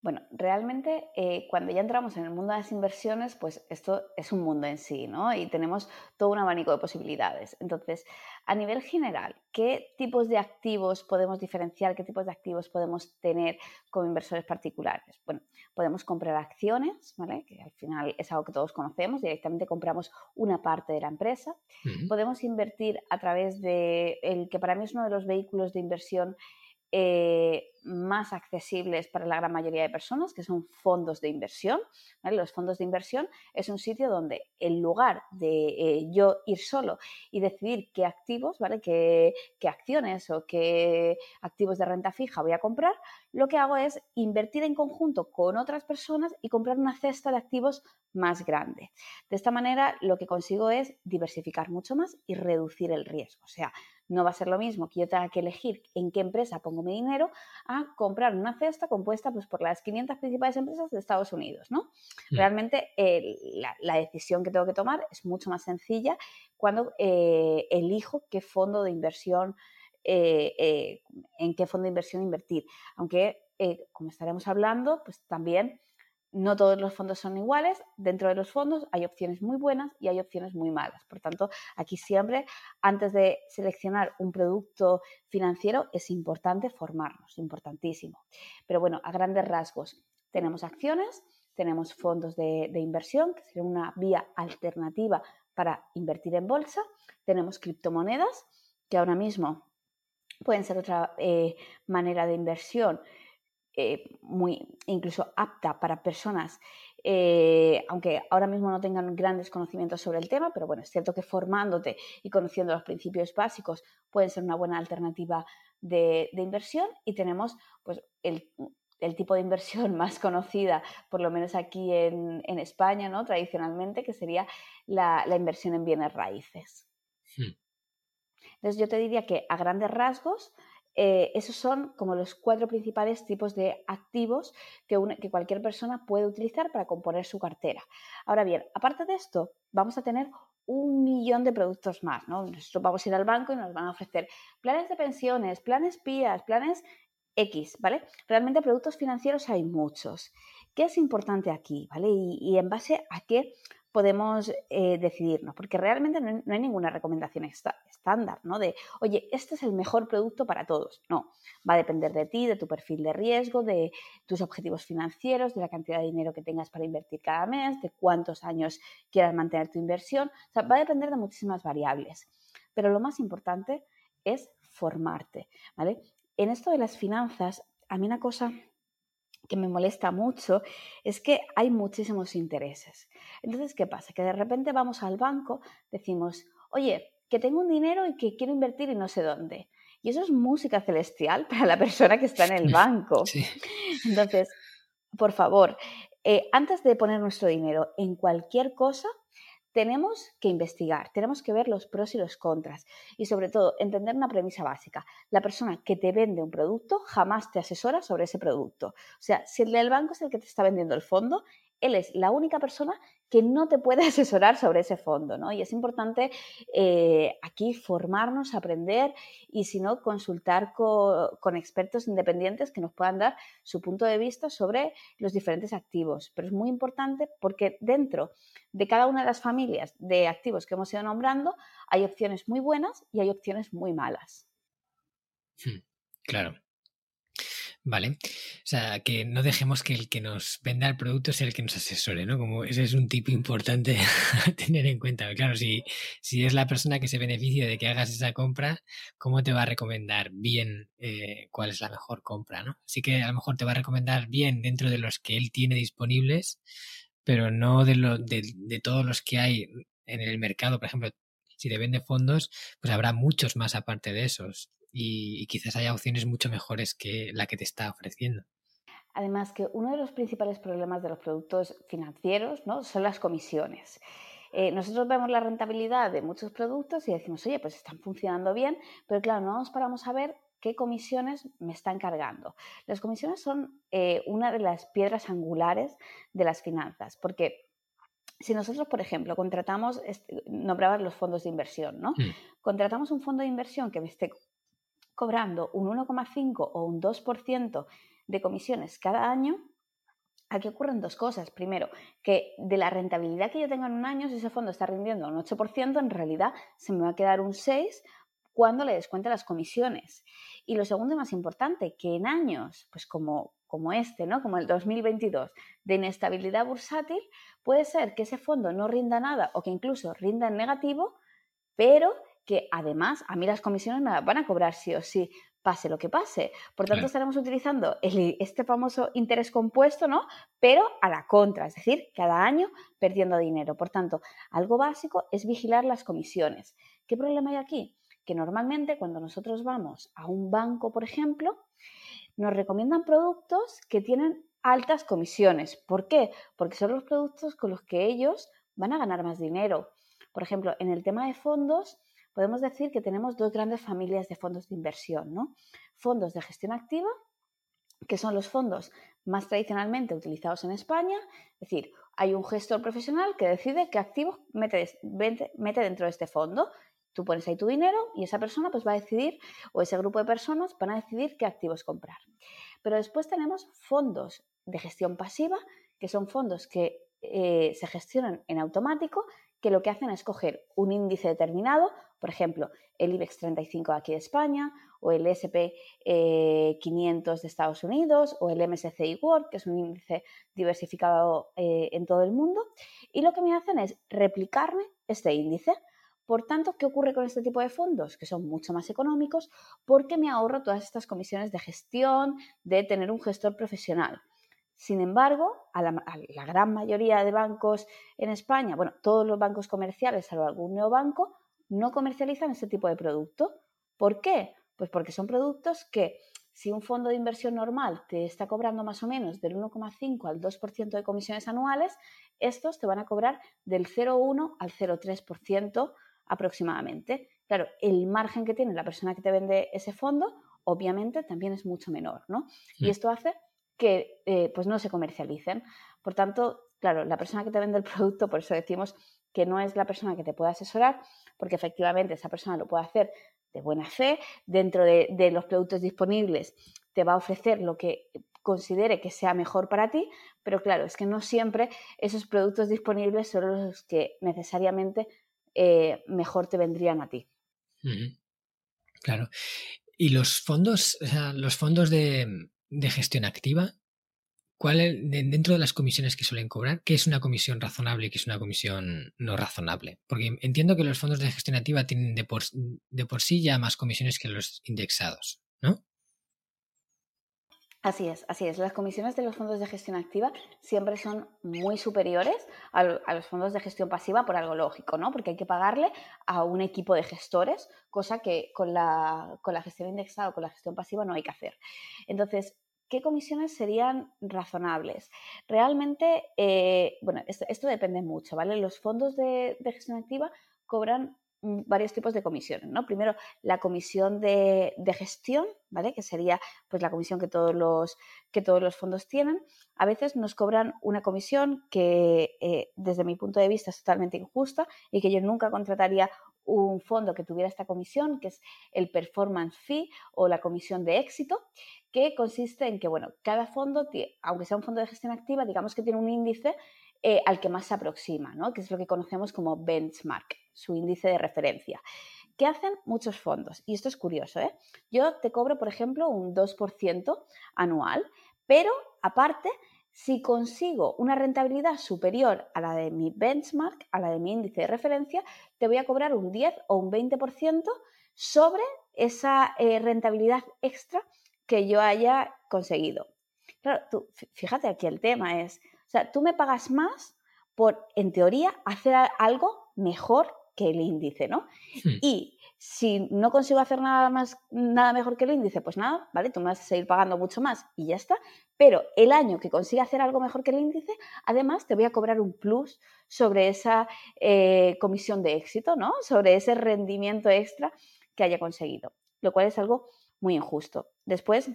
Bueno, realmente eh, cuando ya entramos en el mundo de las inversiones, pues esto es un mundo en sí, ¿no? Y tenemos todo un abanico de posibilidades. Entonces, a nivel general, ¿qué tipos de activos podemos diferenciar? ¿Qué tipos de activos podemos tener como inversores particulares? Bueno, podemos comprar acciones, ¿vale? Que al final es algo que todos conocemos, directamente compramos una parte de la empresa. Podemos invertir a través de el que para mí es uno de los vehículos de inversión eh, más accesibles para la gran mayoría de personas, que son fondos de inversión. Los fondos de inversión es un sitio donde en lugar de eh, yo ir solo y decidir qué activos, ¿vale? Qué, qué, acciones o qué activos de renta fija voy a comprar, lo que hago es invertir en conjunto con otras personas y comprar una cesta de activos más grande. De esta manera lo que consigo es diversificar mucho más y reducir el riesgo. O sea, no va a ser lo mismo que yo tenga que elegir en qué empresa pongo mi dinero a comprar una cesta compuesta pues, por las 500 principales empresas de Estados Unidos. ¿no? Mm. Realmente la, decisión que tengo que tomar es mucho más sencilla cuando eh, elijo qué fondo de inversión, eh, eh, en qué fondo de inversión invertir. Aunque, como estaremos hablando, pues también no todos los fondos son iguales. Dentro de los fondos hay opciones muy buenas y hay opciones muy malas. Por tanto, aquí siempre, antes de seleccionar un producto financiero, es importante formarnos, importantísimo. Pero bueno, a grandes rasgos, tenemos acciones, tenemos fondos de, inversión, que sería una vía alternativa para invertir en bolsa, tenemos criptomonedas, que ahora mismo pueden ser otra eh, manera de inversión eh, muy incluso apta para personas, eh, aunque ahora mismo no tengan grandes conocimientos sobre el tema, pero bueno, es cierto que formándote y conociendo los principios básicos pueden ser una buena alternativa de, inversión y tenemos pues el, tipo de inversión más conocida, por lo menos aquí en, España, ¿no? Tradicionalmente, que sería la, inversión en bienes raíces. Hmm. Entonces yo te diría que a grandes rasgos eh, esos son como los cuatro principales tipos de activos que, cualquier persona puede utilizar para componer su cartera. Ahora bien, aparte de esto, vamos a tener un millón de productos más, ¿no? Nosotros vamos a ir al banco y nos van a ofrecer planes de pensiones, planes PIAs, planes X, ¿vale? Realmente productos financieros hay muchos. ¿Qué es importante aquí, ¿vale? y en base a qué podemos eh, decidirnos, porque realmente no hay, ninguna recomendación estándar, ¿no? De, oye, este es el mejor producto para todos. No, va a depender de ti, de tu perfil de riesgo, de tus objetivos financieros, de la cantidad de dinero que tengas para invertir cada mes, de cuántos años quieras mantener tu inversión. O sea, va a depender de muchísimas variables. Pero lo más importante es formarte, ¿vale? En esto de las finanzas, a mí una cosa que me molesta mucho es que hay muchísimos intereses. Entonces, ¿qué pasa? Que de repente vamos al banco, decimos, oye, que tengo un dinero y que quiero invertir y no sé dónde. Y eso es música celestial para la persona que está en el banco. Entonces, por favor, eh, antes de poner nuestro dinero en cualquier cosa, tenemos que investigar, tenemos que ver los pros y los contras y sobre todo entender una premisa básica. La persona que te vende un producto jamás te asesora sobre ese producto. O sea, si el del banco es el que te está vendiendo el fondo, él es la única persona que no te puede asesorar sobre ese fondo, ¿no? Y es importante eh, aquí formarnos, aprender y si no, consultar con expertos independientes que nos puedan dar su punto de vista sobre los diferentes activos. Pero es muy importante porque dentro de cada una de las familias de activos que hemos ido nombrando hay opciones muy buenas y hay opciones muy malas. Hmm, claro. Vale. O sea, que no dejemos que el que nos venda el producto sea el que nos asesore, ¿no? Como ese es un tipo importante a tener en cuenta. Claro, si, si es la persona que se beneficia de que hagas esa compra, ¿cómo te va a recomendar bien eh, cuál es la mejor compra, ¿no? Así que a lo mejor te va a recomendar bien dentro de los que él tiene disponibles, pero no de, lo, de, de todos los que hay en el mercado. Por ejemplo, si te vende fondos, pues habrá muchos más aparte de esos y, quizás haya opciones mucho mejores que la que te está ofreciendo. Además que uno de los principales problemas de los productos financieros ¿no? son las comisiones. Eh, nosotros vemos la rentabilidad de muchos productos y decimos, oye, pues están funcionando bien, pero claro, no nos paramos a ver qué comisiones me están cargando. Las comisiones son eh, una de las piedras angulares de las finanzas, porque si nosotros, por ejemplo, contratamos, nombrabas los fondos de inversión, ¿no? Mm. Contratamos un fondo de inversión que me esté cobrando un 1,5 o un 2% de comisiones cada año, aquí ocurren dos cosas. Primero, que de la rentabilidad que yo tenga en un año, si ese fondo está rindiendo un 8%, en realidad se me va a quedar un 6% cuando le descuente las comisiones. Y lo segundo y más importante, que en años, pues como, como este, ¿no? Como el 2022, de inestabilidad bursátil, puede ser que ese fondo no rinda nada o que incluso rinda en negativo, pero que además a mí las comisiones me van a cobrar sí o sí, pase lo que pase. Por tanto, estaremos utilizando este famoso interés compuesto, ¿no? Pero a la contra, es decir, cada año perdiendo dinero. Por tanto, algo básico es vigilar las comisiones. ¿Qué problema hay aquí? Que normalmente cuando nosotros vamos a un banco, por ejemplo, nos recomiendan productos que tienen altas comisiones. ¿Por qué? Porque son los productos con los que ellos van a ganar más dinero. Por ejemplo, en el tema de fondos, podemos decir que tenemos dos grandes familias de fondos de inversión, ¿no? Fondos de gestión activa, que son los fondos más tradicionalmente utilizados en España, es decir, hay un gestor profesional que decide qué activos mete, dentro de este fondo. Tú pones ahí tu dinero y esa persona pues va a decidir, o ese grupo de personas van a decidir qué activos comprar. Pero después tenemos fondos de gestión pasiva, que son fondos que eh, se gestionan en automático que lo que hacen es coger un índice determinado, por ejemplo, el IBEX 35 aquí de España, o el SP 500 eh, de Estados Unidos, o el MSCI World, que es un índice diversificado eh, en todo el mundo, y lo que me hacen es replicarme este índice. Por tanto, ¿qué ocurre con este tipo de fondos? Que son mucho más económicos porque me ahorro todas estas comisiones de gestión, de tener un gestor profesional. Sin embargo, a la, gran mayoría de bancos en España, bueno, todos los bancos comerciales, salvo algún neobanco, no comercializan este tipo de producto. ¿Por qué? Pues porque son productos que si un fondo de inversión normal te está cobrando más o menos del 1,5 al 2% de comisiones anuales, estos te van a cobrar del 0,1 al 0,3% aproximadamente. Claro, el margen que tiene la persona que te vende ese fondo, obviamente, también es mucho menor, ¿no? Y esto hace que eh, pues no se comercialicen. Por tanto, claro, la persona que te vende el producto, por eso decimos que no es la persona que te puede asesorar, porque efectivamente esa persona lo puede hacer de buena fe, dentro de, de los productos disponibles te va a ofrecer lo que considere que sea mejor para ti, pero claro, es que no siempre esos productos disponibles son los que necesariamente eh, mejor te vendrían a ti. Claro. Y los fondos, o sea, los fondos de, de gestión activa, ¿cuál dentro de las comisiones que suelen cobrar, qué es una comisión razonable y qué es una comisión no razonable? Porque entiendo que los fondos de gestión activa tienen de por, de por sí ya más comisiones que los indexados, ¿no? Así es, así es. Las comisiones de los fondos de gestión activa siempre son muy superiores a, los fondos de gestión pasiva por algo lógico, ¿no? Porque hay que pagarle a un equipo de gestores, cosa que con la, con la gestión indexada o con la gestión pasiva no hay que hacer. Entonces, ¿qué comisiones serían razonables? Realmente, eh, bueno, esto, depende mucho, ¿vale? Los fondos de, gestión activa cobran Mm, varios tipos de comisiones, ¿no? Primero, la comisión de, gestión, ¿vale? Que sería pues la comisión que todos los, que todos los fondos tienen. A veces nos cobran una comisión que eh, desde mi punto de vista es totalmente injusta y que yo nunca contrataría un fondo que tuviera esta comisión, que es el performance fee o la comisión de éxito, que consiste en que, bueno, cada fondo, aunque sea un fondo de gestión activa, digamos que tiene un índice eh, al que más se aproxima, ¿no? que es lo que conocemos como benchmark, su índice de referencia. ¿Qué hacen muchos fondos? Y esto es curioso. ¿eh? Yo te cobro, por ejemplo, un 2% anual, pero aparte, si consigo una rentabilidad superior a la de mi benchmark, a la de mi índice de referencia, te voy a cobrar un 10 o un 20% sobre esa eh, rentabilidad extra que yo haya conseguido. Claro, tú, fíjate aquí el tema es, o sea, tú me pagas más por, en teoría, hacer algo mejor que el índice, ¿no? Hmm. Y si no consigo hacer nada más, nada mejor que el índice, pues nada, ¿vale? Tú me vas a seguir pagando mucho más y ya está. Pero el año que consiga hacer algo mejor que el índice, además te voy a cobrar un plus sobre esa eh, comisión de éxito, ¿no? Sobre ese rendimiento extra que haya conseguido. Lo cual es algo muy injusto. Después,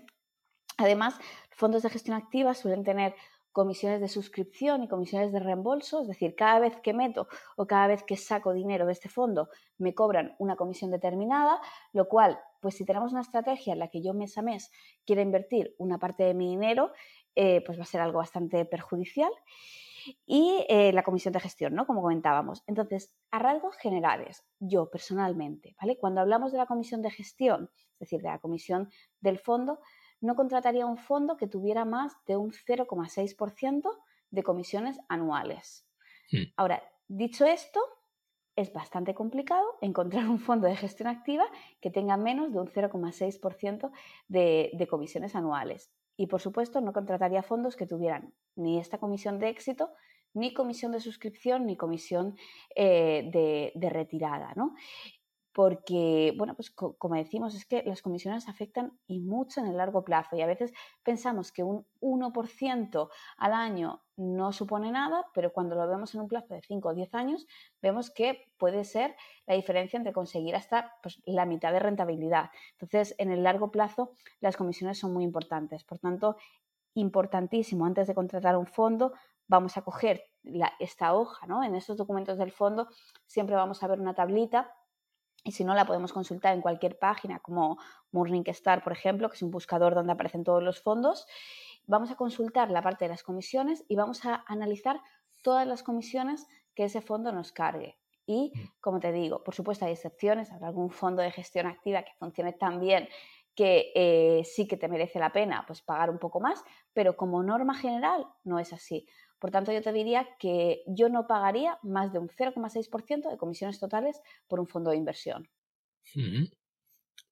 además, fondos de gestión activa suelen tener comisiones de suscripción y comisiones de reembolso, es decir, cada vez que meto o cada vez que saco dinero de este fondo me cobran una comisión determinada, lo cual, pues si tenemos una estrategia en la que yo mes a mes quiero invertir una parte de mi dinero, eh, pues va a ser algo bastante perjudicial. Y eh, la comisión de gestión, ¿no? Como comentábamos. Entonces, a rasgos generales, yo personalmente, ¿vale? Cuando hablamos de la comisión de gestión, es decir, de la comisión del fondo, no contrataría un fondo que tuviera más de un 0,6% de comisiones anuales. Hmm. Ahora, dicho esto, es bastante complicado encontrar un fondo de gestión activa que tenga menos de un 0,6% de, de comisiones anuales. Y por supuesto, no contrataría fondos que tuvieran ni esta comisión de éxito, ni comisión de suscripción, ni comisión eh, de, de, retirada. ¿no? Porque, bueno, pues como decimos, es que las comisiones afectan y mucho en el largo plazo y a veces pensamos que un 1% al año no supone nada, pero cuando lo vemos en un plazo de 5 o 10 años, vemos que puede ser la diferencia entre conseguir hasta pues, la mitad de rentabilidad. Entonces, en el largo plazo, las comisiones son muy importantes. Por tanto, importantísimo, antes de contratar un fondo, vamos a coger esta hoja, ¿no? En estos documentos del fondo siempre vamos a ver una tablita y si no, la podemos consultar en cualquier página como Morningstar, por ejemplo, que es un buscador donde aparecen todos los fondos. Vamos a consultar la parte de las comisiones y vamos a analizar todas las comisiones que ese fondo nos cargue. Y, mm. como te digo, por supuesto hay excepciones, habrá algún fondo de gestión activa que funcione tan bien que eh, sí que te merece la pena pues, pagar un poco más, pero como norma general no es así. Por tanto, yo te diría que yo no pagaría más de un 0,6% de comisiones totales por un fondo de inversión.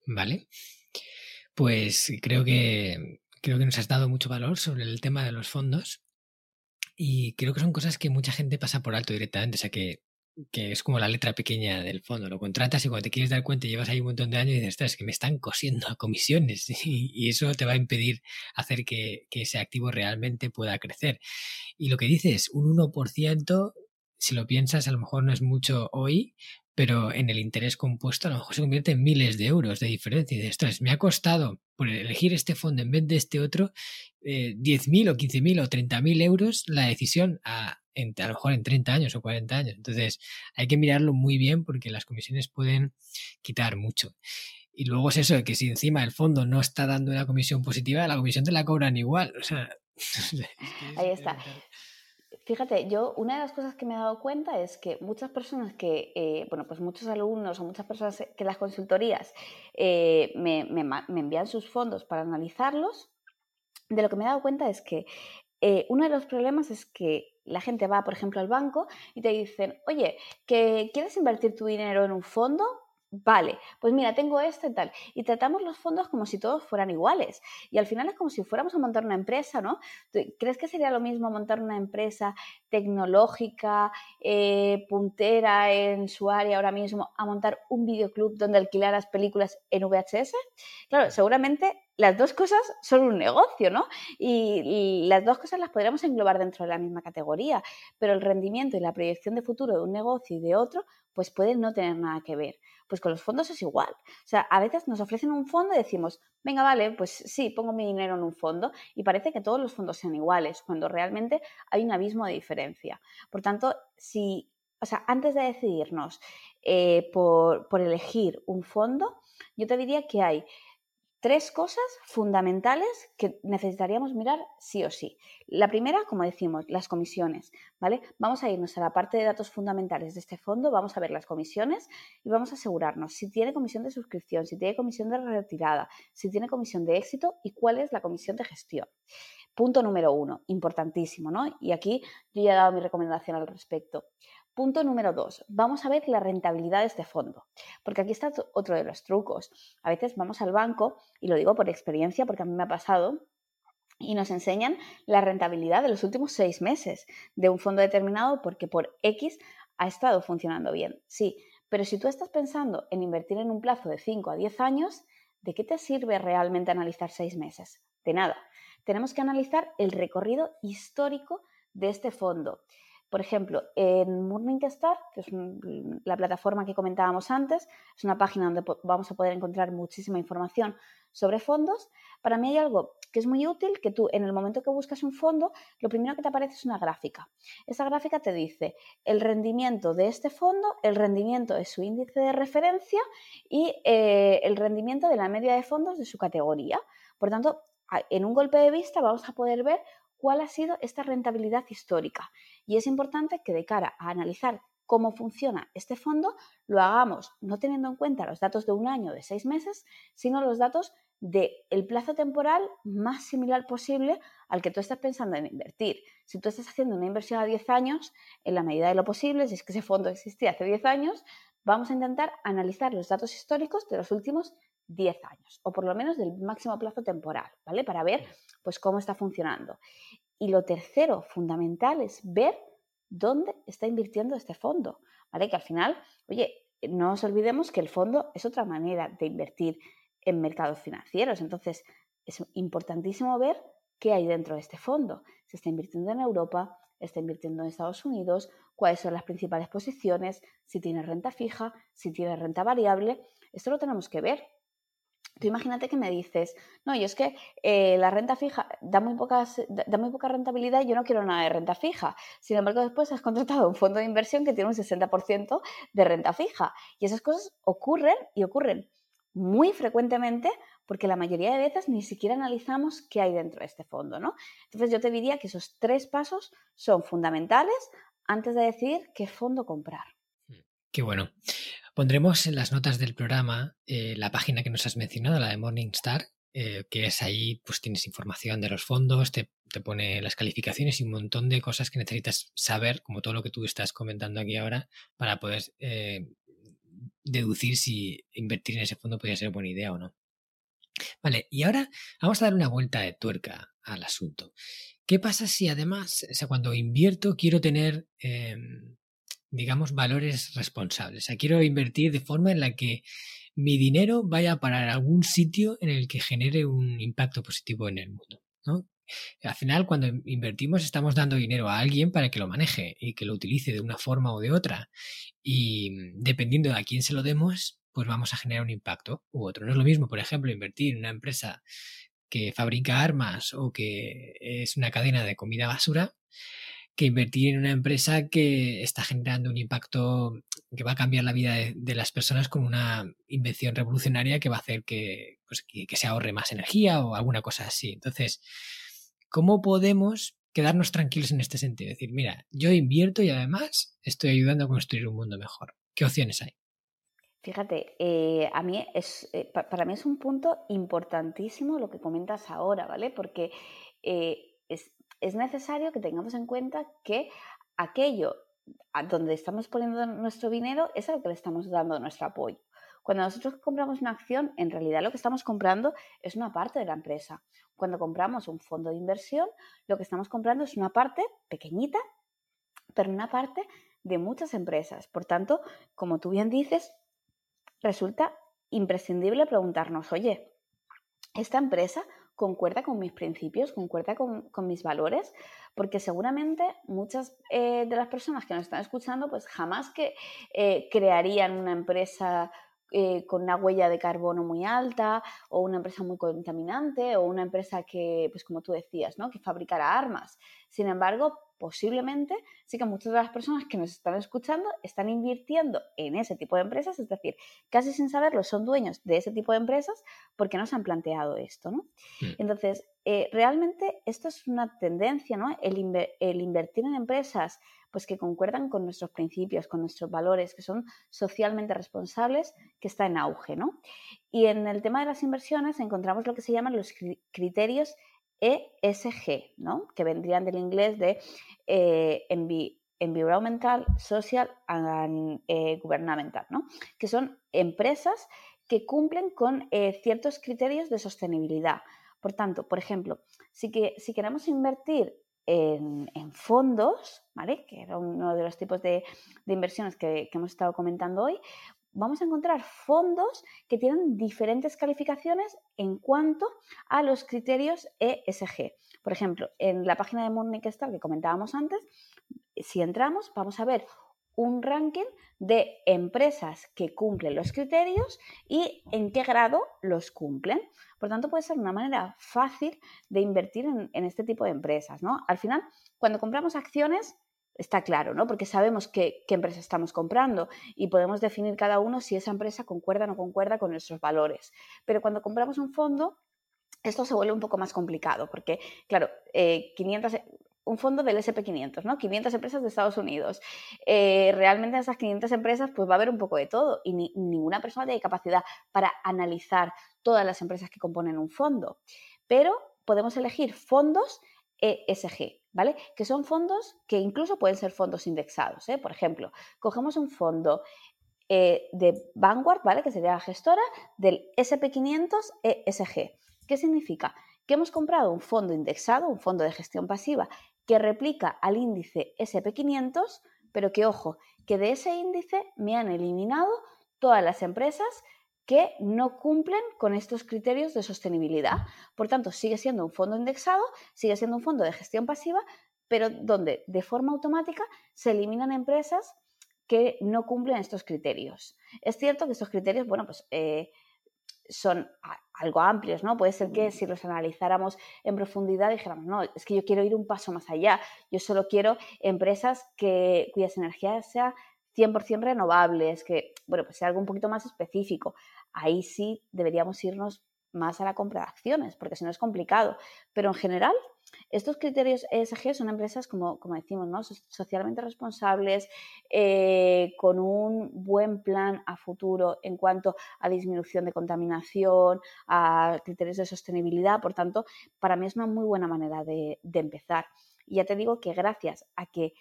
Vale. Pues creo que, creo que nos has dado mucho valor sobre el tema de los fondos y creo que son cosas que mucha gente pasa por alto directamente. O sea que que es como la letra pequeña del fondo. Lo contratas y cuando te quieres dar cuenta llevas ahí un montón de años y dices, es que me están cosiendo a comisiones y, eso te va a impedir hacer que, que, ese activo realmente pueda crecer. Y lo que dices, un 1%, si lo piensas, a lo mejor no es mucho hoy, pero en el interés compuesto a lo mejor se convierte en miles de euros de diferencia. Y dices, me ha costado por elegir este fondo en vez de este otro eh, 10.000 o 15.000 o 30.000 euros la decisión a, a lo mejor en 30 años o 40 años. Entonces hay que mirarlo muy bien porque las comisiones pueden quitar mucho. Y luego es eso, que si encima el fondo no está dando una comisión positiva, la comisión te la cobran igual. O sea, Ahí está. Fíjate, yo una de las cosas que me he dado cuenta es que muchas personas que, eh, bueno, pues muchos alumnos o muchas personas que las consultorías eh, me, me, envían sus fondos para analizarlos, de lo que me he dado cuenta es que eh, uno de los problemas es que la gente va, por ejemplo, al banco y te dicen, oye, ¿que ¿quieres invertir tu dinero en un fondo? Vale, pues mira, tengo este y tal. Y tratamos los fondos como si todos fueran iguales. Y al final es como si fuéramos a montar una empresa, ¿no? ¿Crees que sería lo mismo montar una empresa tecnológica, eh, puntera en su área ahora mismo, a montar un videoclub donde alquilaras películas en VHS? Claro, seguramente las dos cosas son un negocio, ¿no? Y, las dos cosas las podríamos englobar dentro de la misma categoría, pero el rendimiento y la proyección de futuro de un negocio y de otro, pues pueden no tener nada que ver. Pues con los fondos es igual. O sea, a veces nos ofrecen un fondo y decimos, venga, vale, pues sí, pongo mi dinero en un fondo y parece que todos los fondos sean iguales, cuando realmente hay un abismo de diferencia. Por tanto, si, o sea, antes de decidirnos eh, por, por elegir un fondo, yo te diría que hay tres cosas fundamentales que necesitaríamos mirar sí o sí. La primera, como decimos, las comisiones, ¿vale? Vamos a irnos a la parte de datos fundamentales de este fondo, vamos a ver las comisiones y vamos a asegurarnos si tiene comisión de suscripción, si tiene comisión de retirada, si tiene comisión de éxito y cuál es la comisión de gestión. Punto número uno, importantísimo, ¿no? Y aquí yo ya he dado mi recomendación al respecto. Punto número dos, vamos a ver la rentabilidad de este fondo, porque aquí está otro de los trucos. A veces vamos al banco, y lo digo por experiencia porque a mí me ha pasado, y nos enseñan la rentabilidad de los últimos seis meses de un fondo determinado porque por X ha estado funcionando bien. Sí, pero si tú estás pensando en invertir en un plazo de 5 a 10 años, ¿de qué te sirve realmente analizar seis meses? De nada. Tenemos que analizar el recorrido histórico de este fondo. Por ejemplo, en Morningstar, que es la plataforma que comentábamos antes, es una página donde vamos a poder encontrar muchísima información sobre fondos. Para mí hay algo que es muy útil, que tú en el momento que buscas un fondo, lo primero que te aparece es una gráfica. Esa gráfica te dice el rendimiento de este fondo, el rendimiento de su índice de referencia y eh, el rendimiento de la media de fondos de su categoría. Por tanto, en un golpe de vista vamos a poder ver cuál ha sido esta rentabilidad histórica. Y es importante que de cara a analizar cómo funciona este fondo, lo hagamos no teniendo en cuenta los datos de un año, de seis meses, sino los datos del el plazo temporal más similar posible al que tú estás pensando en invertir. Si tú estás haciendo una inversión a 10 años, en la medida de lo posible, si es que ese fondo existía hace 10 años, vamos a intentar analizar los datos históricos de los últimos 10 años, o por lo menos del máximo plazo temporal, ¿vale? Para ver pues cómo está funcionando. Y lo tercero fundamental es ver dónde está invirtiendo este fondo, ¿vale? Que al final, oye, no nos olvidemos que el fondo es otra manera de invertir en mercados financieros. Entonces, es importantísimo ver qué hay dentro de este fondo. Se está invirtiendo en Europa, está invirtiendo en Estados Unidos, cuáles son las principales posiciones, si tiene renta fija, si tiene renta variable. Esto lo tenemos que ver Tú imagínate que me dices, no, yo es que eh, la renta fija da muy, pocas, da muy poca rentabilidad y yo no quiero nada de renta fija. Sin embargo, después has contratado un fondo de inversión que tiene un 60% de renta fija. Y esas cosas ocurren y ocurren muy frecuentemente porque la mayoría de veces ni siquiera analizamos qué hay dentro de este fondo, ¿no? Entonces yo te diría que esos tres pasos son fundamentales antes de decir qué fondo comprar. Qué bueno. Pondremos en las notas del programa eh, la página que nos has mencionado, la de Morningstar, eh, que es ahí, pues tienes información de los fondos, te, pone las calificaciones y un montón de cosas que necesitas saber, como todo lo que tú estás comentando aquí ahora, para poder eh, deducir si invertir en ese fondo podría ser buena idea o no. Vale, y ahora vamos a dar una vuelta de tuerca al asunto. ¿Qué pasa si además, o sea, cuando invierto quiero tener em, digamos, valores responsables. O sea, quiero invertir de forma en la que mi dinero vaya a parar a algún sitio en el que genere un impacto positivo en el mundo. Al final, cuando invertimos, estamos dando dinero a alguien para que lo maneje y que lo utilice de una forma o de otra. Y dependiendo de a quién se lo demos, pues vamos a generar un impacto u otro. No es lo mismo, por ejemplo, invertir en una empresa que fabrica armas o que es una cadena de comida basura que invertir en una empresa que está generando un impacto que va a cambiar la vida de, las personas con una invención revolucionaria que va a hacer pues, que, que, se ahorre más energía o alguna cosa así. Entonces, ¿cómo podemos quedarnos tranquilos en este sentido? Es decir, mira, yo invierto y además estoy ayudando a construir un mundo mejor. ¿Qué opciones hay? Fíjate, eh, a mí es, eh, para mí es un punto importantísimo lo que comentas ahora, ¿vale? Porque eh, es, es necesario que tengamos en cuenta que aquello donde estamos poniendo nuestro dinero es a lo que le estamos dando nuestro apoyo. Cuando nosotros compramos una acción, en realidad lo que estamos comprando es una parte de la empresa. Cuando compramos un fondo de inversión, lo que estamos comprando es una parte pequeñita, pero una parte de muchas empresas. Por tanto, como tú bien dices, resulta imprescindible preguntarnos, oye, ¿esta empresa concuerda con mis principios, concuerda con, mis valores, porque seguramente muchas eh, de las personas que nos están escuchando pues jamás que eh, crearían una empresa eh, con una huella de carbono muy alta o una empresa muy contaminante o una empresa que, pues como tú decías, ¿no? que fabricara armas. Sin embargo, posiblemente sí que muchas de las personas que nos están escuchando están invirtiendo en ese tipo de empresas, es decir, casi sin saberlo son dueños de ese tipo de empresas porque no se han planteado esto, ¿no? Hmm. Entonces, eh, realmente esto es una tendencia, ¿no? El, invertir en empresas pues que concuerdan con nuestros principios, con nuestros valores, que son socialmente responsables, que está en auge, ¿no? Y en el tema de las inversiones encontramos lo que se llaman los criterios ESG, ¿no? que vendrían del inglés de eh, Environmental, Social and eh, Governmental, ¿no? que son empresas que cumplen con eh, ciertos criterios de sostenibilidad. Por tanto, por ejemplo, si, que, si queremos invertir en, fondos, ¿vale? que era uno de los tipos de, inversiones que, que, hemos estado comentando hoy, vamos a encontrar fondos que tienen diferentes calificaciones en cuanto a los criterios ESG. Por ejemplo, en la página de Morningstar que comentábamos antes, si entramos, vamos a ver un ranking de empresas que cumplen los criterios y en qué grado los cumplen. Por tanto, puede ser una manera fácil de invertir en, este tipo de empresas. ¿no? Al final, cuando compramos acciones, está claro, ¿no? Porque sabemos qué, empresa estamos comprando y podemos definir cada uno si esa empresa concuerda o no concuerda con nuestros valores. Pero cuando compramos un fondo, esto se vuelve un poco más complicado porque, claro, 500, eh, un fondo del SP500, ¿no? 500 empresas de Estados Unidos. Eh, realmente en esas 500 empresas pues va a haber un poco de todo y ninguna persona tiene capacidad para analizar todas las empresas que componen un fondo. Pero podemos elegir fondos ESG, ¿vale? Que son fondos que incluso pueden ser fondos indexados. ¿eh? Por ejemplo, cogemos un fondo eh, de Vanguard, ¿vale? Que sería la gestora del SP500 ESG. ¿Qué significa? Que hemos comprado un fondo indexado, un fondo de gestión pasiva, que replica al índice SP500, pero que ojo, que de ese índice me han eliminado todas las empresas que no cumplen con estos criterios de sostenibilidad. Por tanto, sigue siendo un fondo indexado, sigue siendo un fondo de gestión pasiva, pero donde de forma automática se eliminan empresas que no cumplen estos criterios. Es cierto que estos criterios, bueno, pues eh, son algo amplios, ¿no? Puede ser que si los analizáramos en profundidad dijéramos, no, es que yo quiero ir un paso más allá, yo solo quiero empresas que, cuyas energías sean 100% renovables, que, bueno, pues sea algo un poquito más específico. Ahí sí deberíamos irnos más a la compra de acciones, porque si no es complicado. Pero en general, estos criterios ESG son empresas, como, como decimos, ¿no? socialmente responsables, eh, con un buen plan a futuro en cuanto a disminución de contaminación, a criterios de sostenibilidad. Por tanto, para mí es una muy buena manera de, empezar. Y ya te digo que gracias a que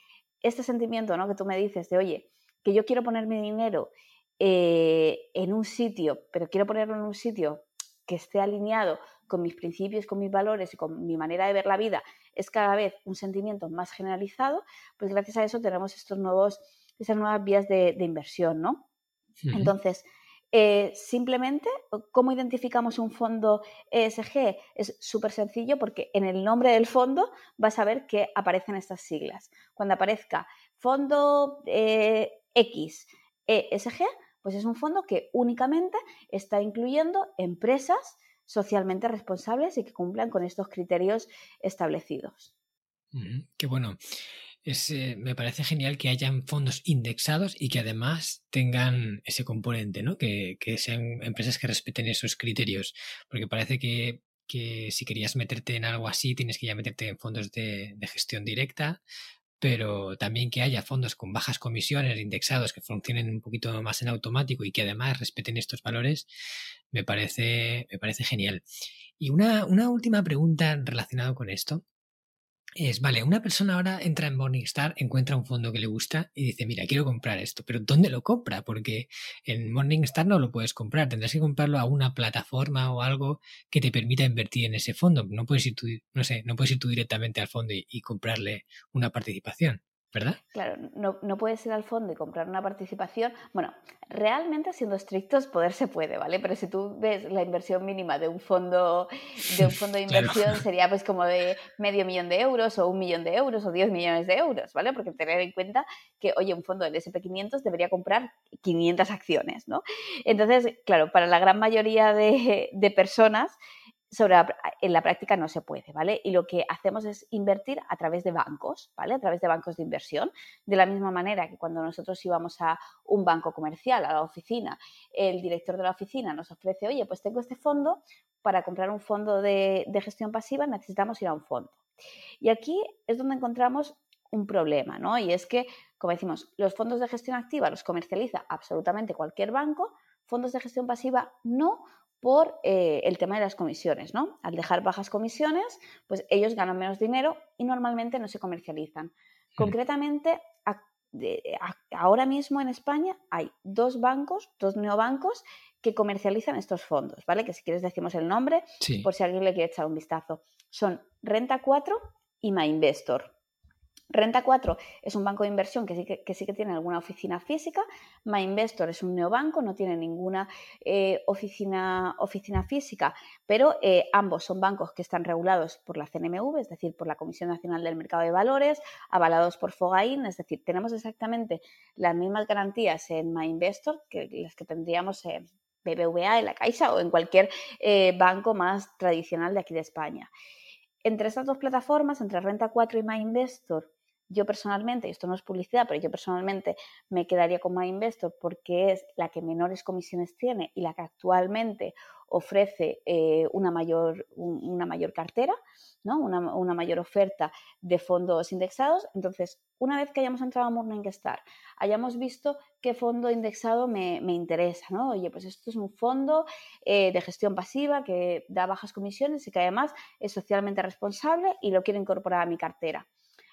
este sentimiento ¿no? que tú me dices de, oye, que yo quiero poner mi dinero eh, en un sitio, pero quiero ponerlo en un sitio que esté alineado con mis principios, con mis valores y con mi manera de ver la vida, es cada vez un sentimiento más generalizado, pues gracias a eso tenemos estos nuevos, esas nuevas vías de, inversión, ¿no? Entonces, eh, simplemente, ¿cómo identificamos un fondo ESG? Es súper sencillo porque en el nombre del fondo vas a ver que aparecen estas siglas. Cuando aparezca fondo eh, X ESG, pues es un fondo que únicamente está incluyendo empresas socialmente responsables y que cumplan con estos criterios establecidos. qué bueno. Eh, me parece genial que hayan fondos indexados y que además tengan ese componente, ¿no? Que, sean empresas que respeten esos criterios. Porque parece que, si querías meterte en algo así, tienes que ya meterte en fondos de gestión directa pero también que haya fondos con bajas comisiones indexados que funcionen un poquito más en automático y que además respeten estos valores, me parece, me parece genial. Y una, una última pregunta relacionada con esto es, vale, una persona ahora entra en Morningstar, encuentra un fondo que le gusta y dice, mira, quiero comprar esto, pero ¿dónde lo compra? Porque en Morningstar no lo puedes comprar, tendrás que comprarlo a una plataforma o algo que te permita invertir en ese fondo. No puedes ir tú, no sé, no puedes ir tú directamente al fondo y comprarle una participación. ¿Verdad? Claro, no, no, puedes ir al fondo y comprar una participación. Bueno, realmente siendo estrictos, poder se puede, ¿vale? Pero si tú ves la inversión mínima de un fondo de, un fondo de inversión, sería pues como de medio millón de euros o un millón de euros o 10 millones de euros, ¿vale? Porque tener en cuenta que, oye, un fondo del SP500 debería comprar 500 acciones, ¿no? Entonces, claro, para la gran mayoría de, de personas, sobre en la práctica no se puede, ¿vale? Y lo que hacemos es invertir a través de bancos, ¿vale? A través de bancos de inversión, de la misma manera que cuando nosotros íbamos a un banco comercial, a la oficina, el director de la oficina nos ofrece, oye, pues tengo este fondo, para comprar un fondo de, de gestión pasiva necesitamos ir a un fondo. Y aquí es donde encontramos un problema, ¿no? Y es que, como decimos, los fondos de gestión activa los comercializa absolutamente cualquier banco, fondos de gestión pasiva no, por eh, el tema de las comisiones, ¿no? Al dejar bajas comisiones, pues ellos ganan menos dinero y normalmente no se comercializan. Mm. Concretamente, ahora mismo en España hay dos bancos, dos neobancos que comercializan estos fondos, ¿vale? Que si quieres decimos el nombre, por si alguien le quiere echar un vistazo. Son Renta 4 y MyInvestor. Renta 4 es un banco de inversión que sí que, tiene alguna oficina física. MyInvestor es un neobanco, no tiene ninguna eh, oficina, oficina, física, pero eh, ambos son bancos que están regulados por la CNMV, es decir, por la Comisión Nacional del Mercado de Valores, avalados por FOGAIN, es decir, tenemos exactamente las mismas garantías en MyInvestor que las que tendríamos en BBVA, en la Caixa o en cualquier eh, banco más tradicional de aquí de España. Entre estas dos plataformas, entre Renta 4 y MyInvestor, yo personalmente, y esto no es publicidad, pero yo personalmente me quedaría con MyInvestor porque es la que menores comisiones tiene y la que actualmente ofrece eh, una, mayor, una mayor cartera, ¿no? una, mayor oferta de fondos indexados. Entonces, una vez que hayamos entrado a Morningstar, hayamos visto qué fondo indexado me, interesa, ¿no? Oye, pues esto es un fondo eh, de gestión pasiva que da bajas comisiones y que además es socialmente responsable y lo quiero incorporar a mi cartera.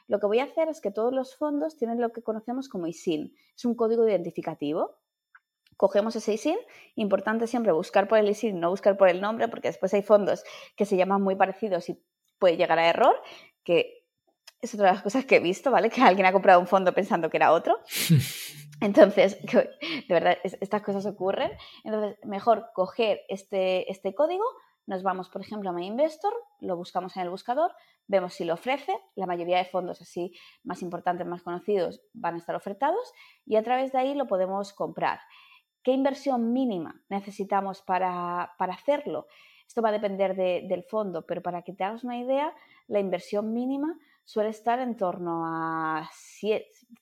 Lo que voy a hacer es que todos los fondos tienen lo que conocemos como ISIN. Es un código identificativo. Cogemos ese ISIN, importante siempre buscar por el ISIN, no buscar por el nombre, porque después hay fondos que se llaman muy parecidos y puede llegar a error, que es otra de las cosas que he visto, ¿vale? Que alguien ha comprado un fondo pensando que era otro. Entonces, de verdad, estas cosas ocurren. Entonces, mejor coger este, este código, nos vamos, por ejemplo, a MyInvestor, lo buscamos en el buscador, vemos si lo ofrece, la mayoría de fondos así más importantes, más conocidos, van a estar ofertados y a través de ahí lo podemos comprar. ¿Qué inversión mínima necesitamos para, hacerlo? Esto va a depender del fondo, pero para que te hagas una idea, la inversión mínima suele estar en torno a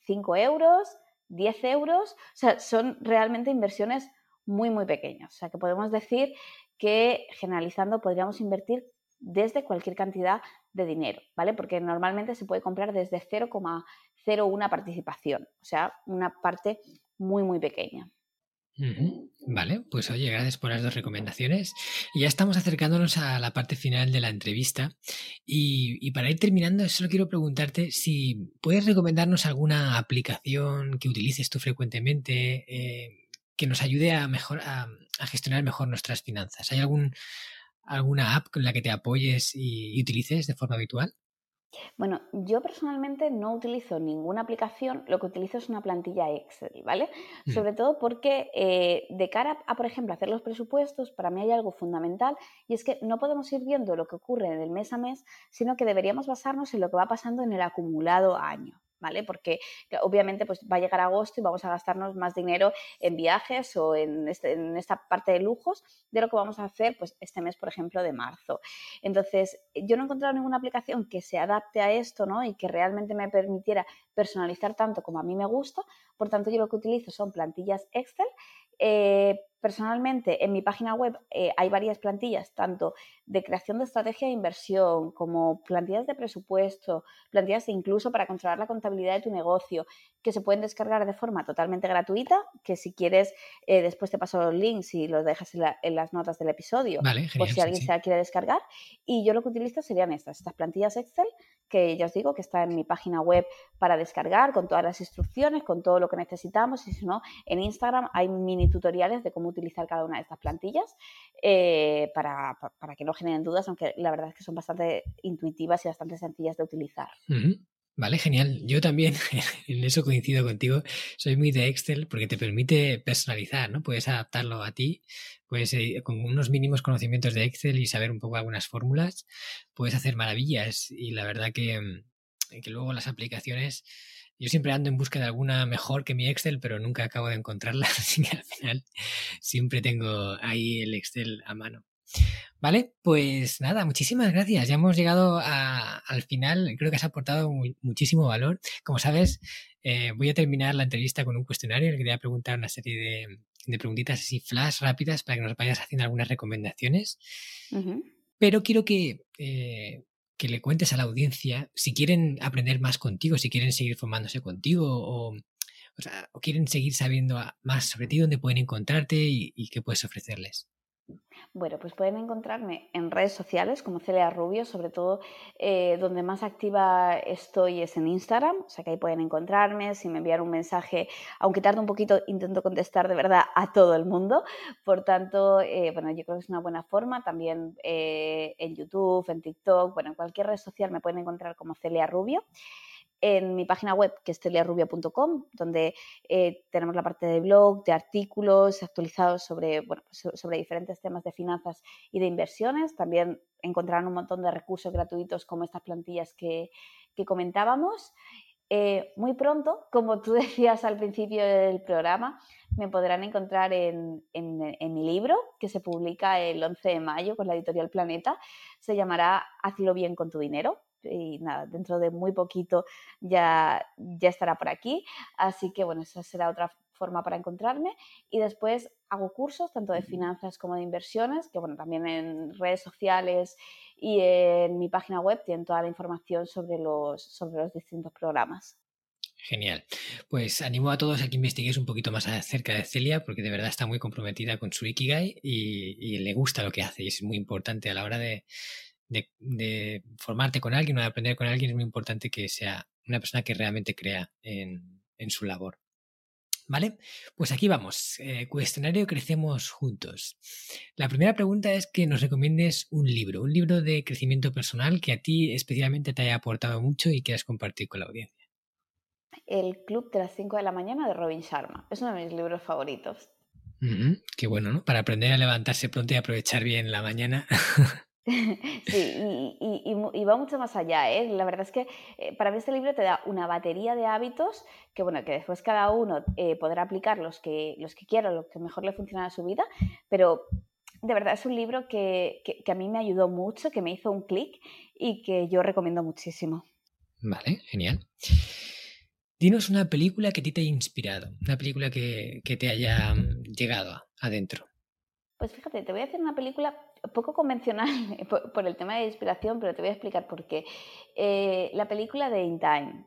5 euros, 10 euros, o sea, son realmente inversiones muy, muy pequeñas. O sea, que podemos decir que generalizando podríamos invertir desde cualquier cantidad de dinero, ¿vale? Porque normalmente se puede comprar desde 0,01 participación, o sea, una parte muy, muy pequeña. Vale, pues oye, gracias por las dos recomendaciones. Ya estamos acercándonos a la parte final de la entrevista. Y, para ir terminando, solo quiero preguntarte si puedes recomendarnos alguna aplicación que utilices tú frecuentemente eh, que nos ayude a, mejor, a, gestionar mejor nuestras finanzas. ¿Hay algún, alguna app con la que te apoyes y, utilices de forma habitual? Bueno, yo personalmente no utilizo ninguna aplicación, lo que utilizo es una plantilla Excel, ¿vale? Mm. Sobre todo porque eh, de cara a, por ejemplo, hacer los presupuestos, para mí hay algo fundamental y es que no podemos ir viendo lo que ocurre en el mes a mes, sino que deberíamos basarnos en lo que va pasando en el acumulado año. ¿Vale? Porque obviamente pues, va a llegar agosto y vamos a gastarnos más dinero en viajes o este, en, esta parte de lujos de lo que vamos a hacer pues, este mes, por ejemplo, de marzo. Entonces, yo no he encontrado ninguna aplicación que se adapte a esto ¿no? y que realmente me permitiera personalizar tanto como a mí me gusta. Por tanto, yo lo que utilizo son plantillas Excel. Eh, personalmente, en mi página web eh, hay varias plantillas, tanto de creación de estrategia de inversión, como plantillas de presupuesto, plantillas incluso para controlar la contabilidad de tu negocio, que se pueden descargar de forma totalmente gratuita, que si quieres, eh, después te paso los links y los dejas en, las notas del episodio, por si alguien se la quiere descargar. Y yo lo que utilizo serían estas, estas plantillas Excel, que ya os digo que está en mi página web para descargar, con todas las instrucciones, con todo lo que necesitamos, y si no, en Instagram hay mini tutoriales de cómo utilizar cada una de estas plantillas eh, para, para, que no generen dudas, aunque la verdad es que son bastante intuitivas y bastante sencillas de utilizar. Vale, genial. Yo también en eso coincido contigo. Soy muy de Excel porque te permite personalizar, ¿no? Puedes adaptarlo a ti, puedes eh, con unos mínimos conocimientos de Excel y saber un poco algunas fórmulas, puedes hacer maravillas y la verdad que, mm, que luego las aplicaciones yo siempre ando en busca de alguna mejor que mi Excel, pero nunca acabo de encontrarla, así que al final siempre tengo ahí el Excel a mano. Vale, pues nada, muchísimas gracias. Ya hemos llegado al final. Creo que has aportado muchísimo valor. Como sabes, eh, voy a terminar la entrevista con un cuestionario en el que te voy a preguntar una serie de, preguntitas así flash rápidas para que nos vayas haciendo algunas recomendaciones. Pero quiero que eh, que le cuentes a la audiencia si quieren aprender más contigo, si quieren seguir formándose contigo o, o, quieren seguir sabiendo más sobre ti, dónde pueden encontrarte y qué puedes ofrecerles. Bueno, pues pueden encontrarme en redes sociales como Celia Rubio, sobre todo eh, donde más activa estoy es en Instagram, o sea que ahí pueden encontrarme, si me envían un mensaje, aunque tarde un poquito, intento contestar de verdad a todo el mundo, por tanto, eh, bueno, yo creo que es una buena forma, también eh, en YouTube, en TikTok, bueno, en cualquier red social me pueden encontrar como Celia Rubio. En mi página web, que es teliarrubia.com, donde eh, tenemos la parte de blog, de artículos actualizados sobre, bueno, pues, sobre diferentes temas de finanzas y de inversiones. También encontrarán un montón de recursos gratuitos como estas plantillas que, comentábamos. Eh, muy pronto, como tú decías al principio del programa, me podrán encontrar en, en, mi libro, que se publica el 11 de mayo con la editorial Planeta. Se llamará Hazlo bien con tu dinero y nada, dentro de muy poquito ya, ya estará por aquí. Así que bueno, esa será otra forma para encontrarme. Y después hago cursos tanto de finanzas como de inversiones, que bueno, también en redes sociales y en mi página web tienen toda la información sobre los, sobre los distintos programas. Genial. Pues animo a todos a que investiguéis un poquito más acerca de Celia, porque de verdad está muy comprometida con su Ikigai y, y le gusta lo que hace y es muy importante a la hora de, de, formarte con alguien o de aprender con alguien, es muy importante que sea una persona que realmente crea en, su labor. ¿Vale? Pues aquí vamos. Eh, cuestionario Crecemos Juntos. La primera pregunta es que nos recomiendes un libro, un libro de crecimiento personal que a ti especialmente te haya aportado mucho y quieras compartir con la audiencia. El Club de las 5 de la mañana de Robin Sharma. Es uno de mis libros favoritos. qué bueno, ¿no? Para aprender a levantarse pronto y aprovechar bien la mañana. Sí, y, va mucho más allá. ¿eh? La verdad es que eh, para mí este libro te da una batería de hábitos que, bueno, que después cada uno eh, podrá aplicar los que, los que quiera, lo que mejor le funciona a su vida, pero de verdad es un libro que, que a mí me ayudó mucho, que me hizo un clic y que yo recomiendo muchísimo. Vale, genial. Dinos una película que a ti te haya inspirado, una película que, que te haya mm, llegado adentro. Pues fíjate, te voy a hacer una película poco convencional por, el tema de inspiración, pero te voy a explicar por qué. Eh, la película de In Time.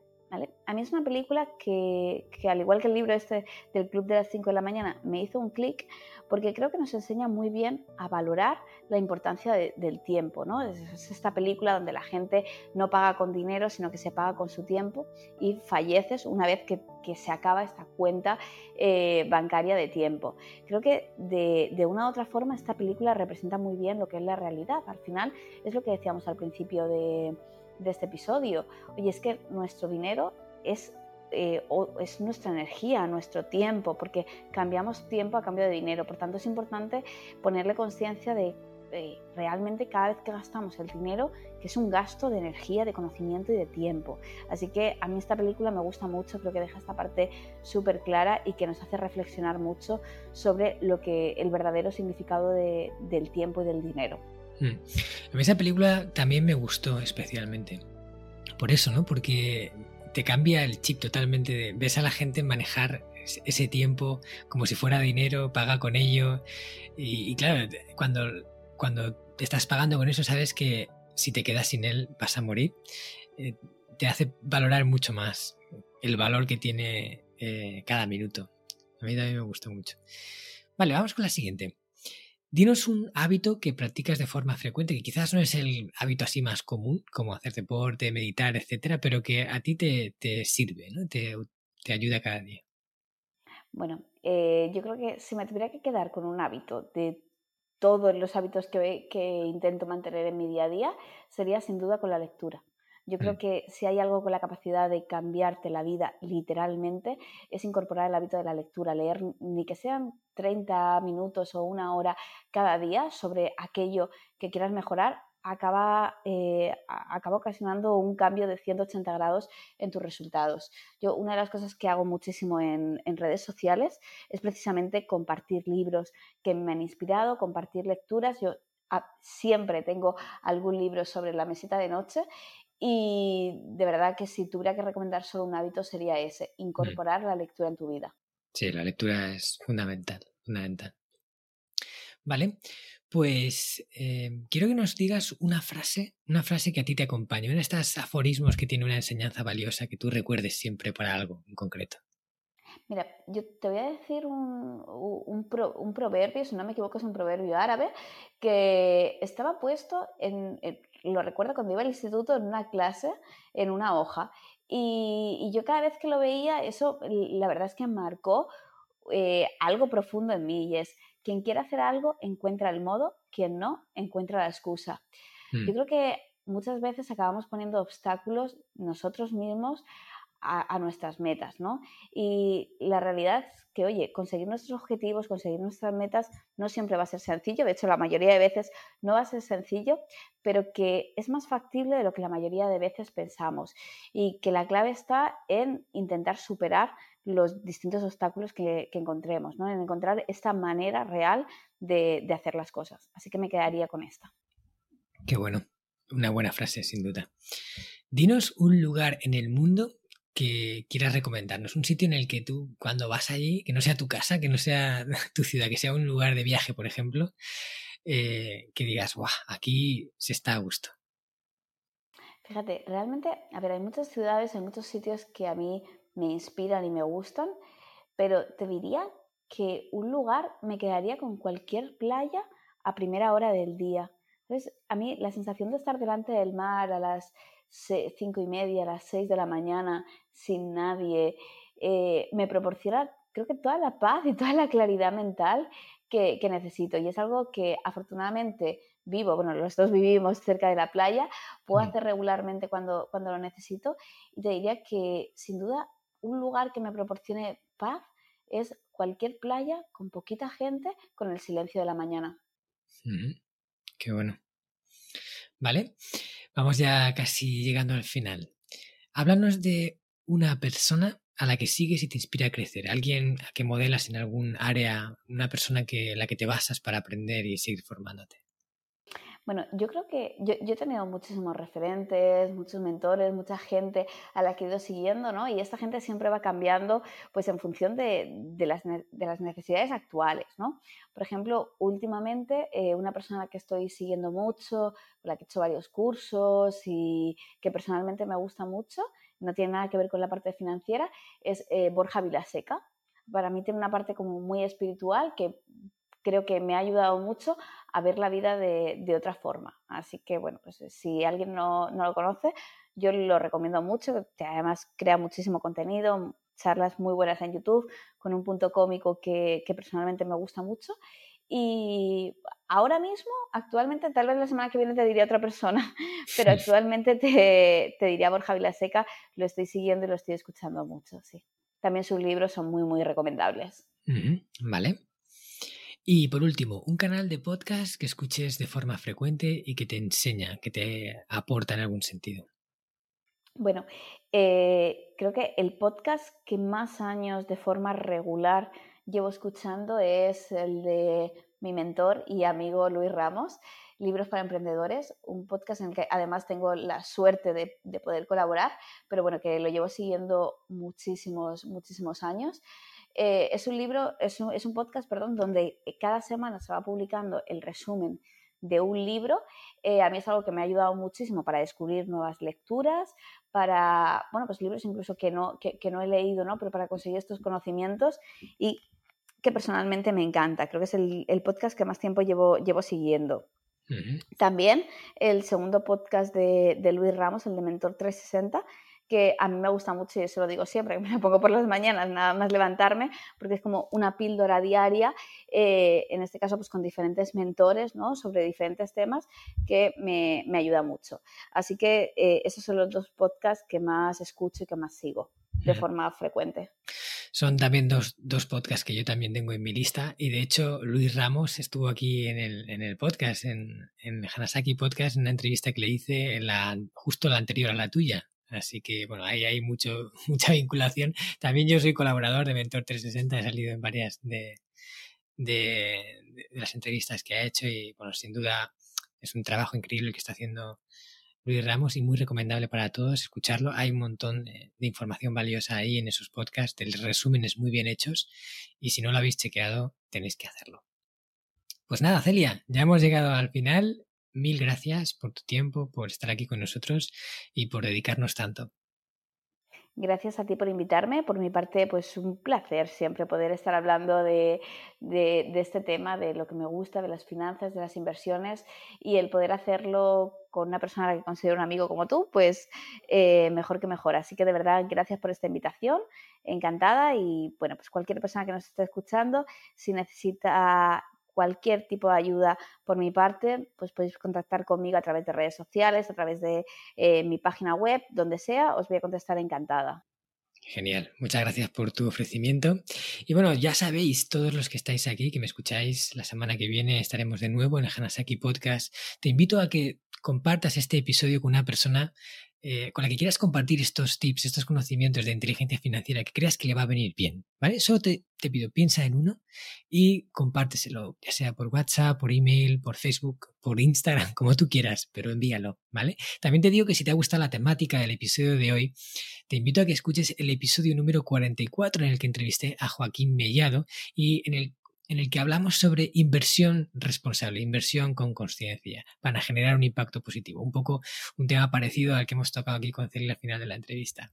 A mí es una película que, que, al igual que el libro este del Club de las 5 de la mañana, me hizo un clic porque creo que nos enseña muy bien a valorar la importancia del tiempo. ¿no? Es, esta película donde la gente no paga con dinero, sino que se paga con su tiempo y falleces una vez que, se acaba esta cuenta eh, bancaria de tiempo. Creo que de, una u otra forma esta película representa muy bien lo que es la realidad. Al final es lo que decíamos al principio de, este episodio. Oye, es que nuestro dinero es eh, es nuestra energía, nuestro tiempo, porque cambiamos tiempo a cambio de dinero. Por tanto, es importante ponerle conciencia de eh, realmente cada vez que gastamos el dinero, que es un gasto de energía, de conocimiento y de tiempo. Así que a mí esta película me gusta mucho, creo que deja esta parte súper clara y que nos hace reflexionar mucho sobre lo que el verdadero significado del tiempo y del dinero. Hmm. A mí esa película también me gustó especialmente. Por eso, ¿no? Porque te cambia el chip totalmente. ves a la gente manejar ese tiempo como si fuera dinero, paga con ello. Y, claro, cuando, cuando te estás pagando con eso, sabes que si te quedas sin él vas a morir. Eh, te hace valorar mucho más el valor que tiene eh, cada minuto. A mí también me gustó mucho. Vale, vamos con la siguiente. Dinos un hábito que practicas de forma frecuente, que quizás no es el hábito así más común, como hacer deporte, meditar, etcétera, pero que a ti te, sirve, ¿no? te, ayuda cada día. Bueno, eh, yo creo que si me tuviera que quedar con un hábito de todos los hábitos que, que intento mantener en mi día a día, sería sin duda con la lectura. Yo creo mm. que si hay algo con la capacidad de cambiarte la vida literalmente, es incorporar el hábito de la lectura, leer ni que sean 30 minutos o una hora cada día sobre aquello que quieras mejorar, acaba, eh, acaba ocasionando un cambio de 180 grados en tus resultados. Yo una de las cosas que hago muchísimo en, en, redes sociales es precisamente compartir libros que me han inspirado, compartir lecturas. Yo ah, siempre tengo algún libro sobre la mesita de noche y de verdad que si tuviera que recomendar solo un hábito sería ese, mm. incorporar la lectura en tu vida. Sí, la lectura es fundamental, fundamental. Vale, pues eh, quiero que nos digas una frase, una frase que a ti te acompañe, uno de estos aforismos que tiene una enseñanza valiosa que tú recuerdes siempre para algo en concreto. Mira, yo te voy a decir un, un, proverbio, si no me equivoco es un proverbio árabe, que estaba puesto en, lo recuerdo cuando iba al instituto en una clase, en una hoja, y, yo cada vez que lo veía, eso la verdad es que marcó eh, algo profundo en mí, y es, quien quiere hacer algo encuentra el modo, quien no encuentra la excusa. Yo hmm. creo que muchas veces acabamos poniendo obstáculos nosotros mismos a, nuestras metas, ¿no? Y la realidad es que, oye, conseguir nuestros objetivos, conseguir nuestras metas no siempre va a ser sencillo, de hecho la mayoría de veces no va a ser sencillo, pero que es más factible de lo que la mayoría de veces pensamos y que la clave está en intentar superar los distintos obstáculos que, encontremos, ¿no? En encontrar esta manera real de, de hacer las cosas. Así que me quedaría con esta. Qué bueno, una buena frase, sin duda. Dinos un lugar en el mundo que quieras recomendarnos. Un sitio en el que tú, cuando vas allí, que no sea tu casa, que no sea tu ciudad, que sea un lugar de viaje, por ejemplo, eh, que digas, guau, aquí se está a gusto. Fíjate, realmente, a ver, hay muchas ciudades, hay muchos sitios que a mí me inspiran y me gustan, pero te diría que un lugar me quedaría con cualquier playa a primera hora del día. Entonces, a mí la sensación de estar delante del mar a las cinco y media, a las seis de la mañana, sin nadie, eh, me proporciona, creo que toda la paz y toda la claridad mental que, necesito. Y es algo que afortunadamente vivo, bueno, los dos vivimos cerca de la playa, puedo hacer regularmente cuando, cuando lo necesito. Y te diría que, sin duda, un lugar que me proporcione paz es cualquier playa con poquita gente, con el silencio de la mañana. Qué bueno. Vale. Vamos ya casi llegando al final. Háblanos de una persona a la que sigues y te inspira a crecer, alguien a que modelas en algún área, una persona que la que te basas para aprender y seguir formándote. Bueno, yo creo que yo, he tenido muchísimos referentes, muchos mentores, mucha gente a la que he ido siguiendo, ¿no? Y esta gente siempre va cambiando pues en función de, las, necesidades actuales, ¿no? Por ejemplo, últimamente eh, una persona que estoy siguiendo mucho, con la que he hecho varios cursos y que personalmente me gusta mucho, no tiene nada que ver con la parte financiera, es eh, Borja Vilaseca. Para mí tiene una parte como muy espiritual que creo que me ha ayudado mucho a ver la vida de, otra forma. Así que, bueno, pues eh, si alguien no, lo conoce, yo lo recomiendo mucho, que además crea muchísimo contenido, charlas muy buenas en YouTube, con un punto cómico que, personalmente me gusta mucho. Y ahora mismo, actualmente, tal vez la semana que viene te diría otra persona, pero actualmente te, te diría Borja Vilaseca, lo estoy siguiendo y lo estoy escuchando mucho, sí. También sus libros son muy, muy recomendables. Vale. Y por último, un canal de podcast que escuches de forma frecuente y que te enseña, que te aporta en algún sentido. Bueno, eh, creo que el podcast que más años de forma regular llevo escuchando es el de mi mentor y amigo Luis Ramos, Libros para Emprendedores, un podcast en el que además tengo la suerte de, de poder colaborar, pero bueno, que lo llevo siguiendo muchísimos, muchísimos años. Eh, es un libro, es un, es un, podcast, perdón, donde cada semana se va publicando el resumen de un libro. Eh, a mí es algo que me ha ayudado muchísimo para descubrir nuevas lecturas, para, bueno, pues libros incluso que no, que, no he leído, ¿no? Pero para conseguir estos conocimientos y que personalmente me encanta. Creo que es el, podcast que más tiempo llevo, llevo siguiendo. También el segundo podcast de, de Luis Ramos, el de Mentor 360, que a mí me gusta mucho y eso lo digo siempre, que me lo pongo por las mañanas nada más levantarme, porque es como una píldora diaria, eh, en este caso pues con diferentes mentores, ¿no? Sobre diferentes temas que me, me ayuda mucho. Así que eh, esos son los dos podcasts que más escucho y que más sigo de forma frecuente. Son también dos, dos, podcasts que yo también tengo en mi lista y de hecho Luis Ramos estuvo aquí en el, en el podcast, en, en Hanasaki Podcast, en una entrevista que le hice en la, justo la anterior a la tuya, Así que, bueno, ahí hay mucho, mucha vinculación. También yo soy colaborador de Mentor 360, he salido en varias de, de, las entrevistas que ha hecho y, bueno, sin duda es un trabajo increíble el que está haciendo Luis Ramos y muy recomendable para todos escucharlo. Hay un montón de, información valiosa ahí en esos podcasts, resúmenes muy bien hechos y si no lo habéis chequeado, tenéis que hacerlo. Pues nada, Celia, ya hemos llegado al final mil gracias por tu tiempo, por estar aquí con nosotros y por dedicarnos tanto. Gracias a ti por invitarme. Por mi parte, pues un placer siempre poder estar hablando de, este tema, de lo que me gusta, de las finanzas, de las inversiones y el poder hacerlo con una persona que considero un amigo como tú, pues eh, mejor que mejor. Así que de verdad, gracias por esta invitación, encantada y bueno, pues cualquier persona que nos esté escuchando, si necesita cualquier tipo de ayuda por mi parte, pues podéis contactar conmigo a través de redes sociales, a través de eh, mi página web, donde sea, os voy a contestar encantada. Genial, muchas gracias por tu ofrecimiento. Y bueno, ya sabéis, todos los que estáis aquí, que me escucháis, la semana que viene estaremos de nuevo en el Hanasaki Podcast. Te invito a que compartas este episodio con una persona eh, con la que quieras compartir estos tips, estos conocimientos de inteligencia financiera que creas que le va a venir bien, ¿vale? Solo te, te, pido, piensa en uno y compárteselo, ya sea por WhatsApp, por email, por Facebook, por Instagram, como tú quieras, pero envíalo, ¿vale? También te digo que si te ha gustado la temática del episodio de hoy, te invito a que escuches el episodio número 44 en el que entrevisté a Joaquín Mellado y en el en el que hablamos sobre inversión responsable, inversión con conciencia, para generar un impacto positivo. Un poco un tema parecido al que hemos tocado aquí con Celia al final de la entrevista.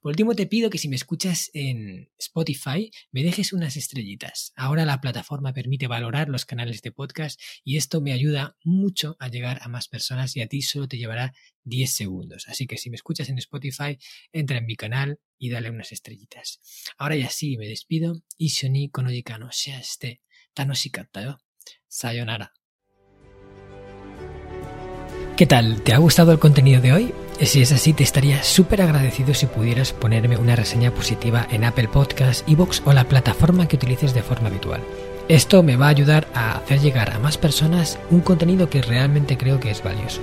Por último, te pido que si me escuchas en Spotify, me dejes unas estrellitas. Ahora la plataforma permite valorar los canales de podcast y esto me ayuda mucho a llegar a más personas y a ti solo te llevará 10 segundos. Así que si me escuchas en Spotify, entra en mi canal y dale unas estrellitas. Ahora ya sí, me despido. Ishoni konojikano este tanoshikatta yo. Sayonara. ¿Qué tal? ¿Te ha gustado el contenido de hoy? Si es así, te estaría súper agradecido si pudieras ponerme una reseña positiva en Apple Podcasts, Evox o la plataforma que utilices de forma habitual. Esto me va a ayudar a hacer llegar a más personas un contenido que realmente creo que es valioso.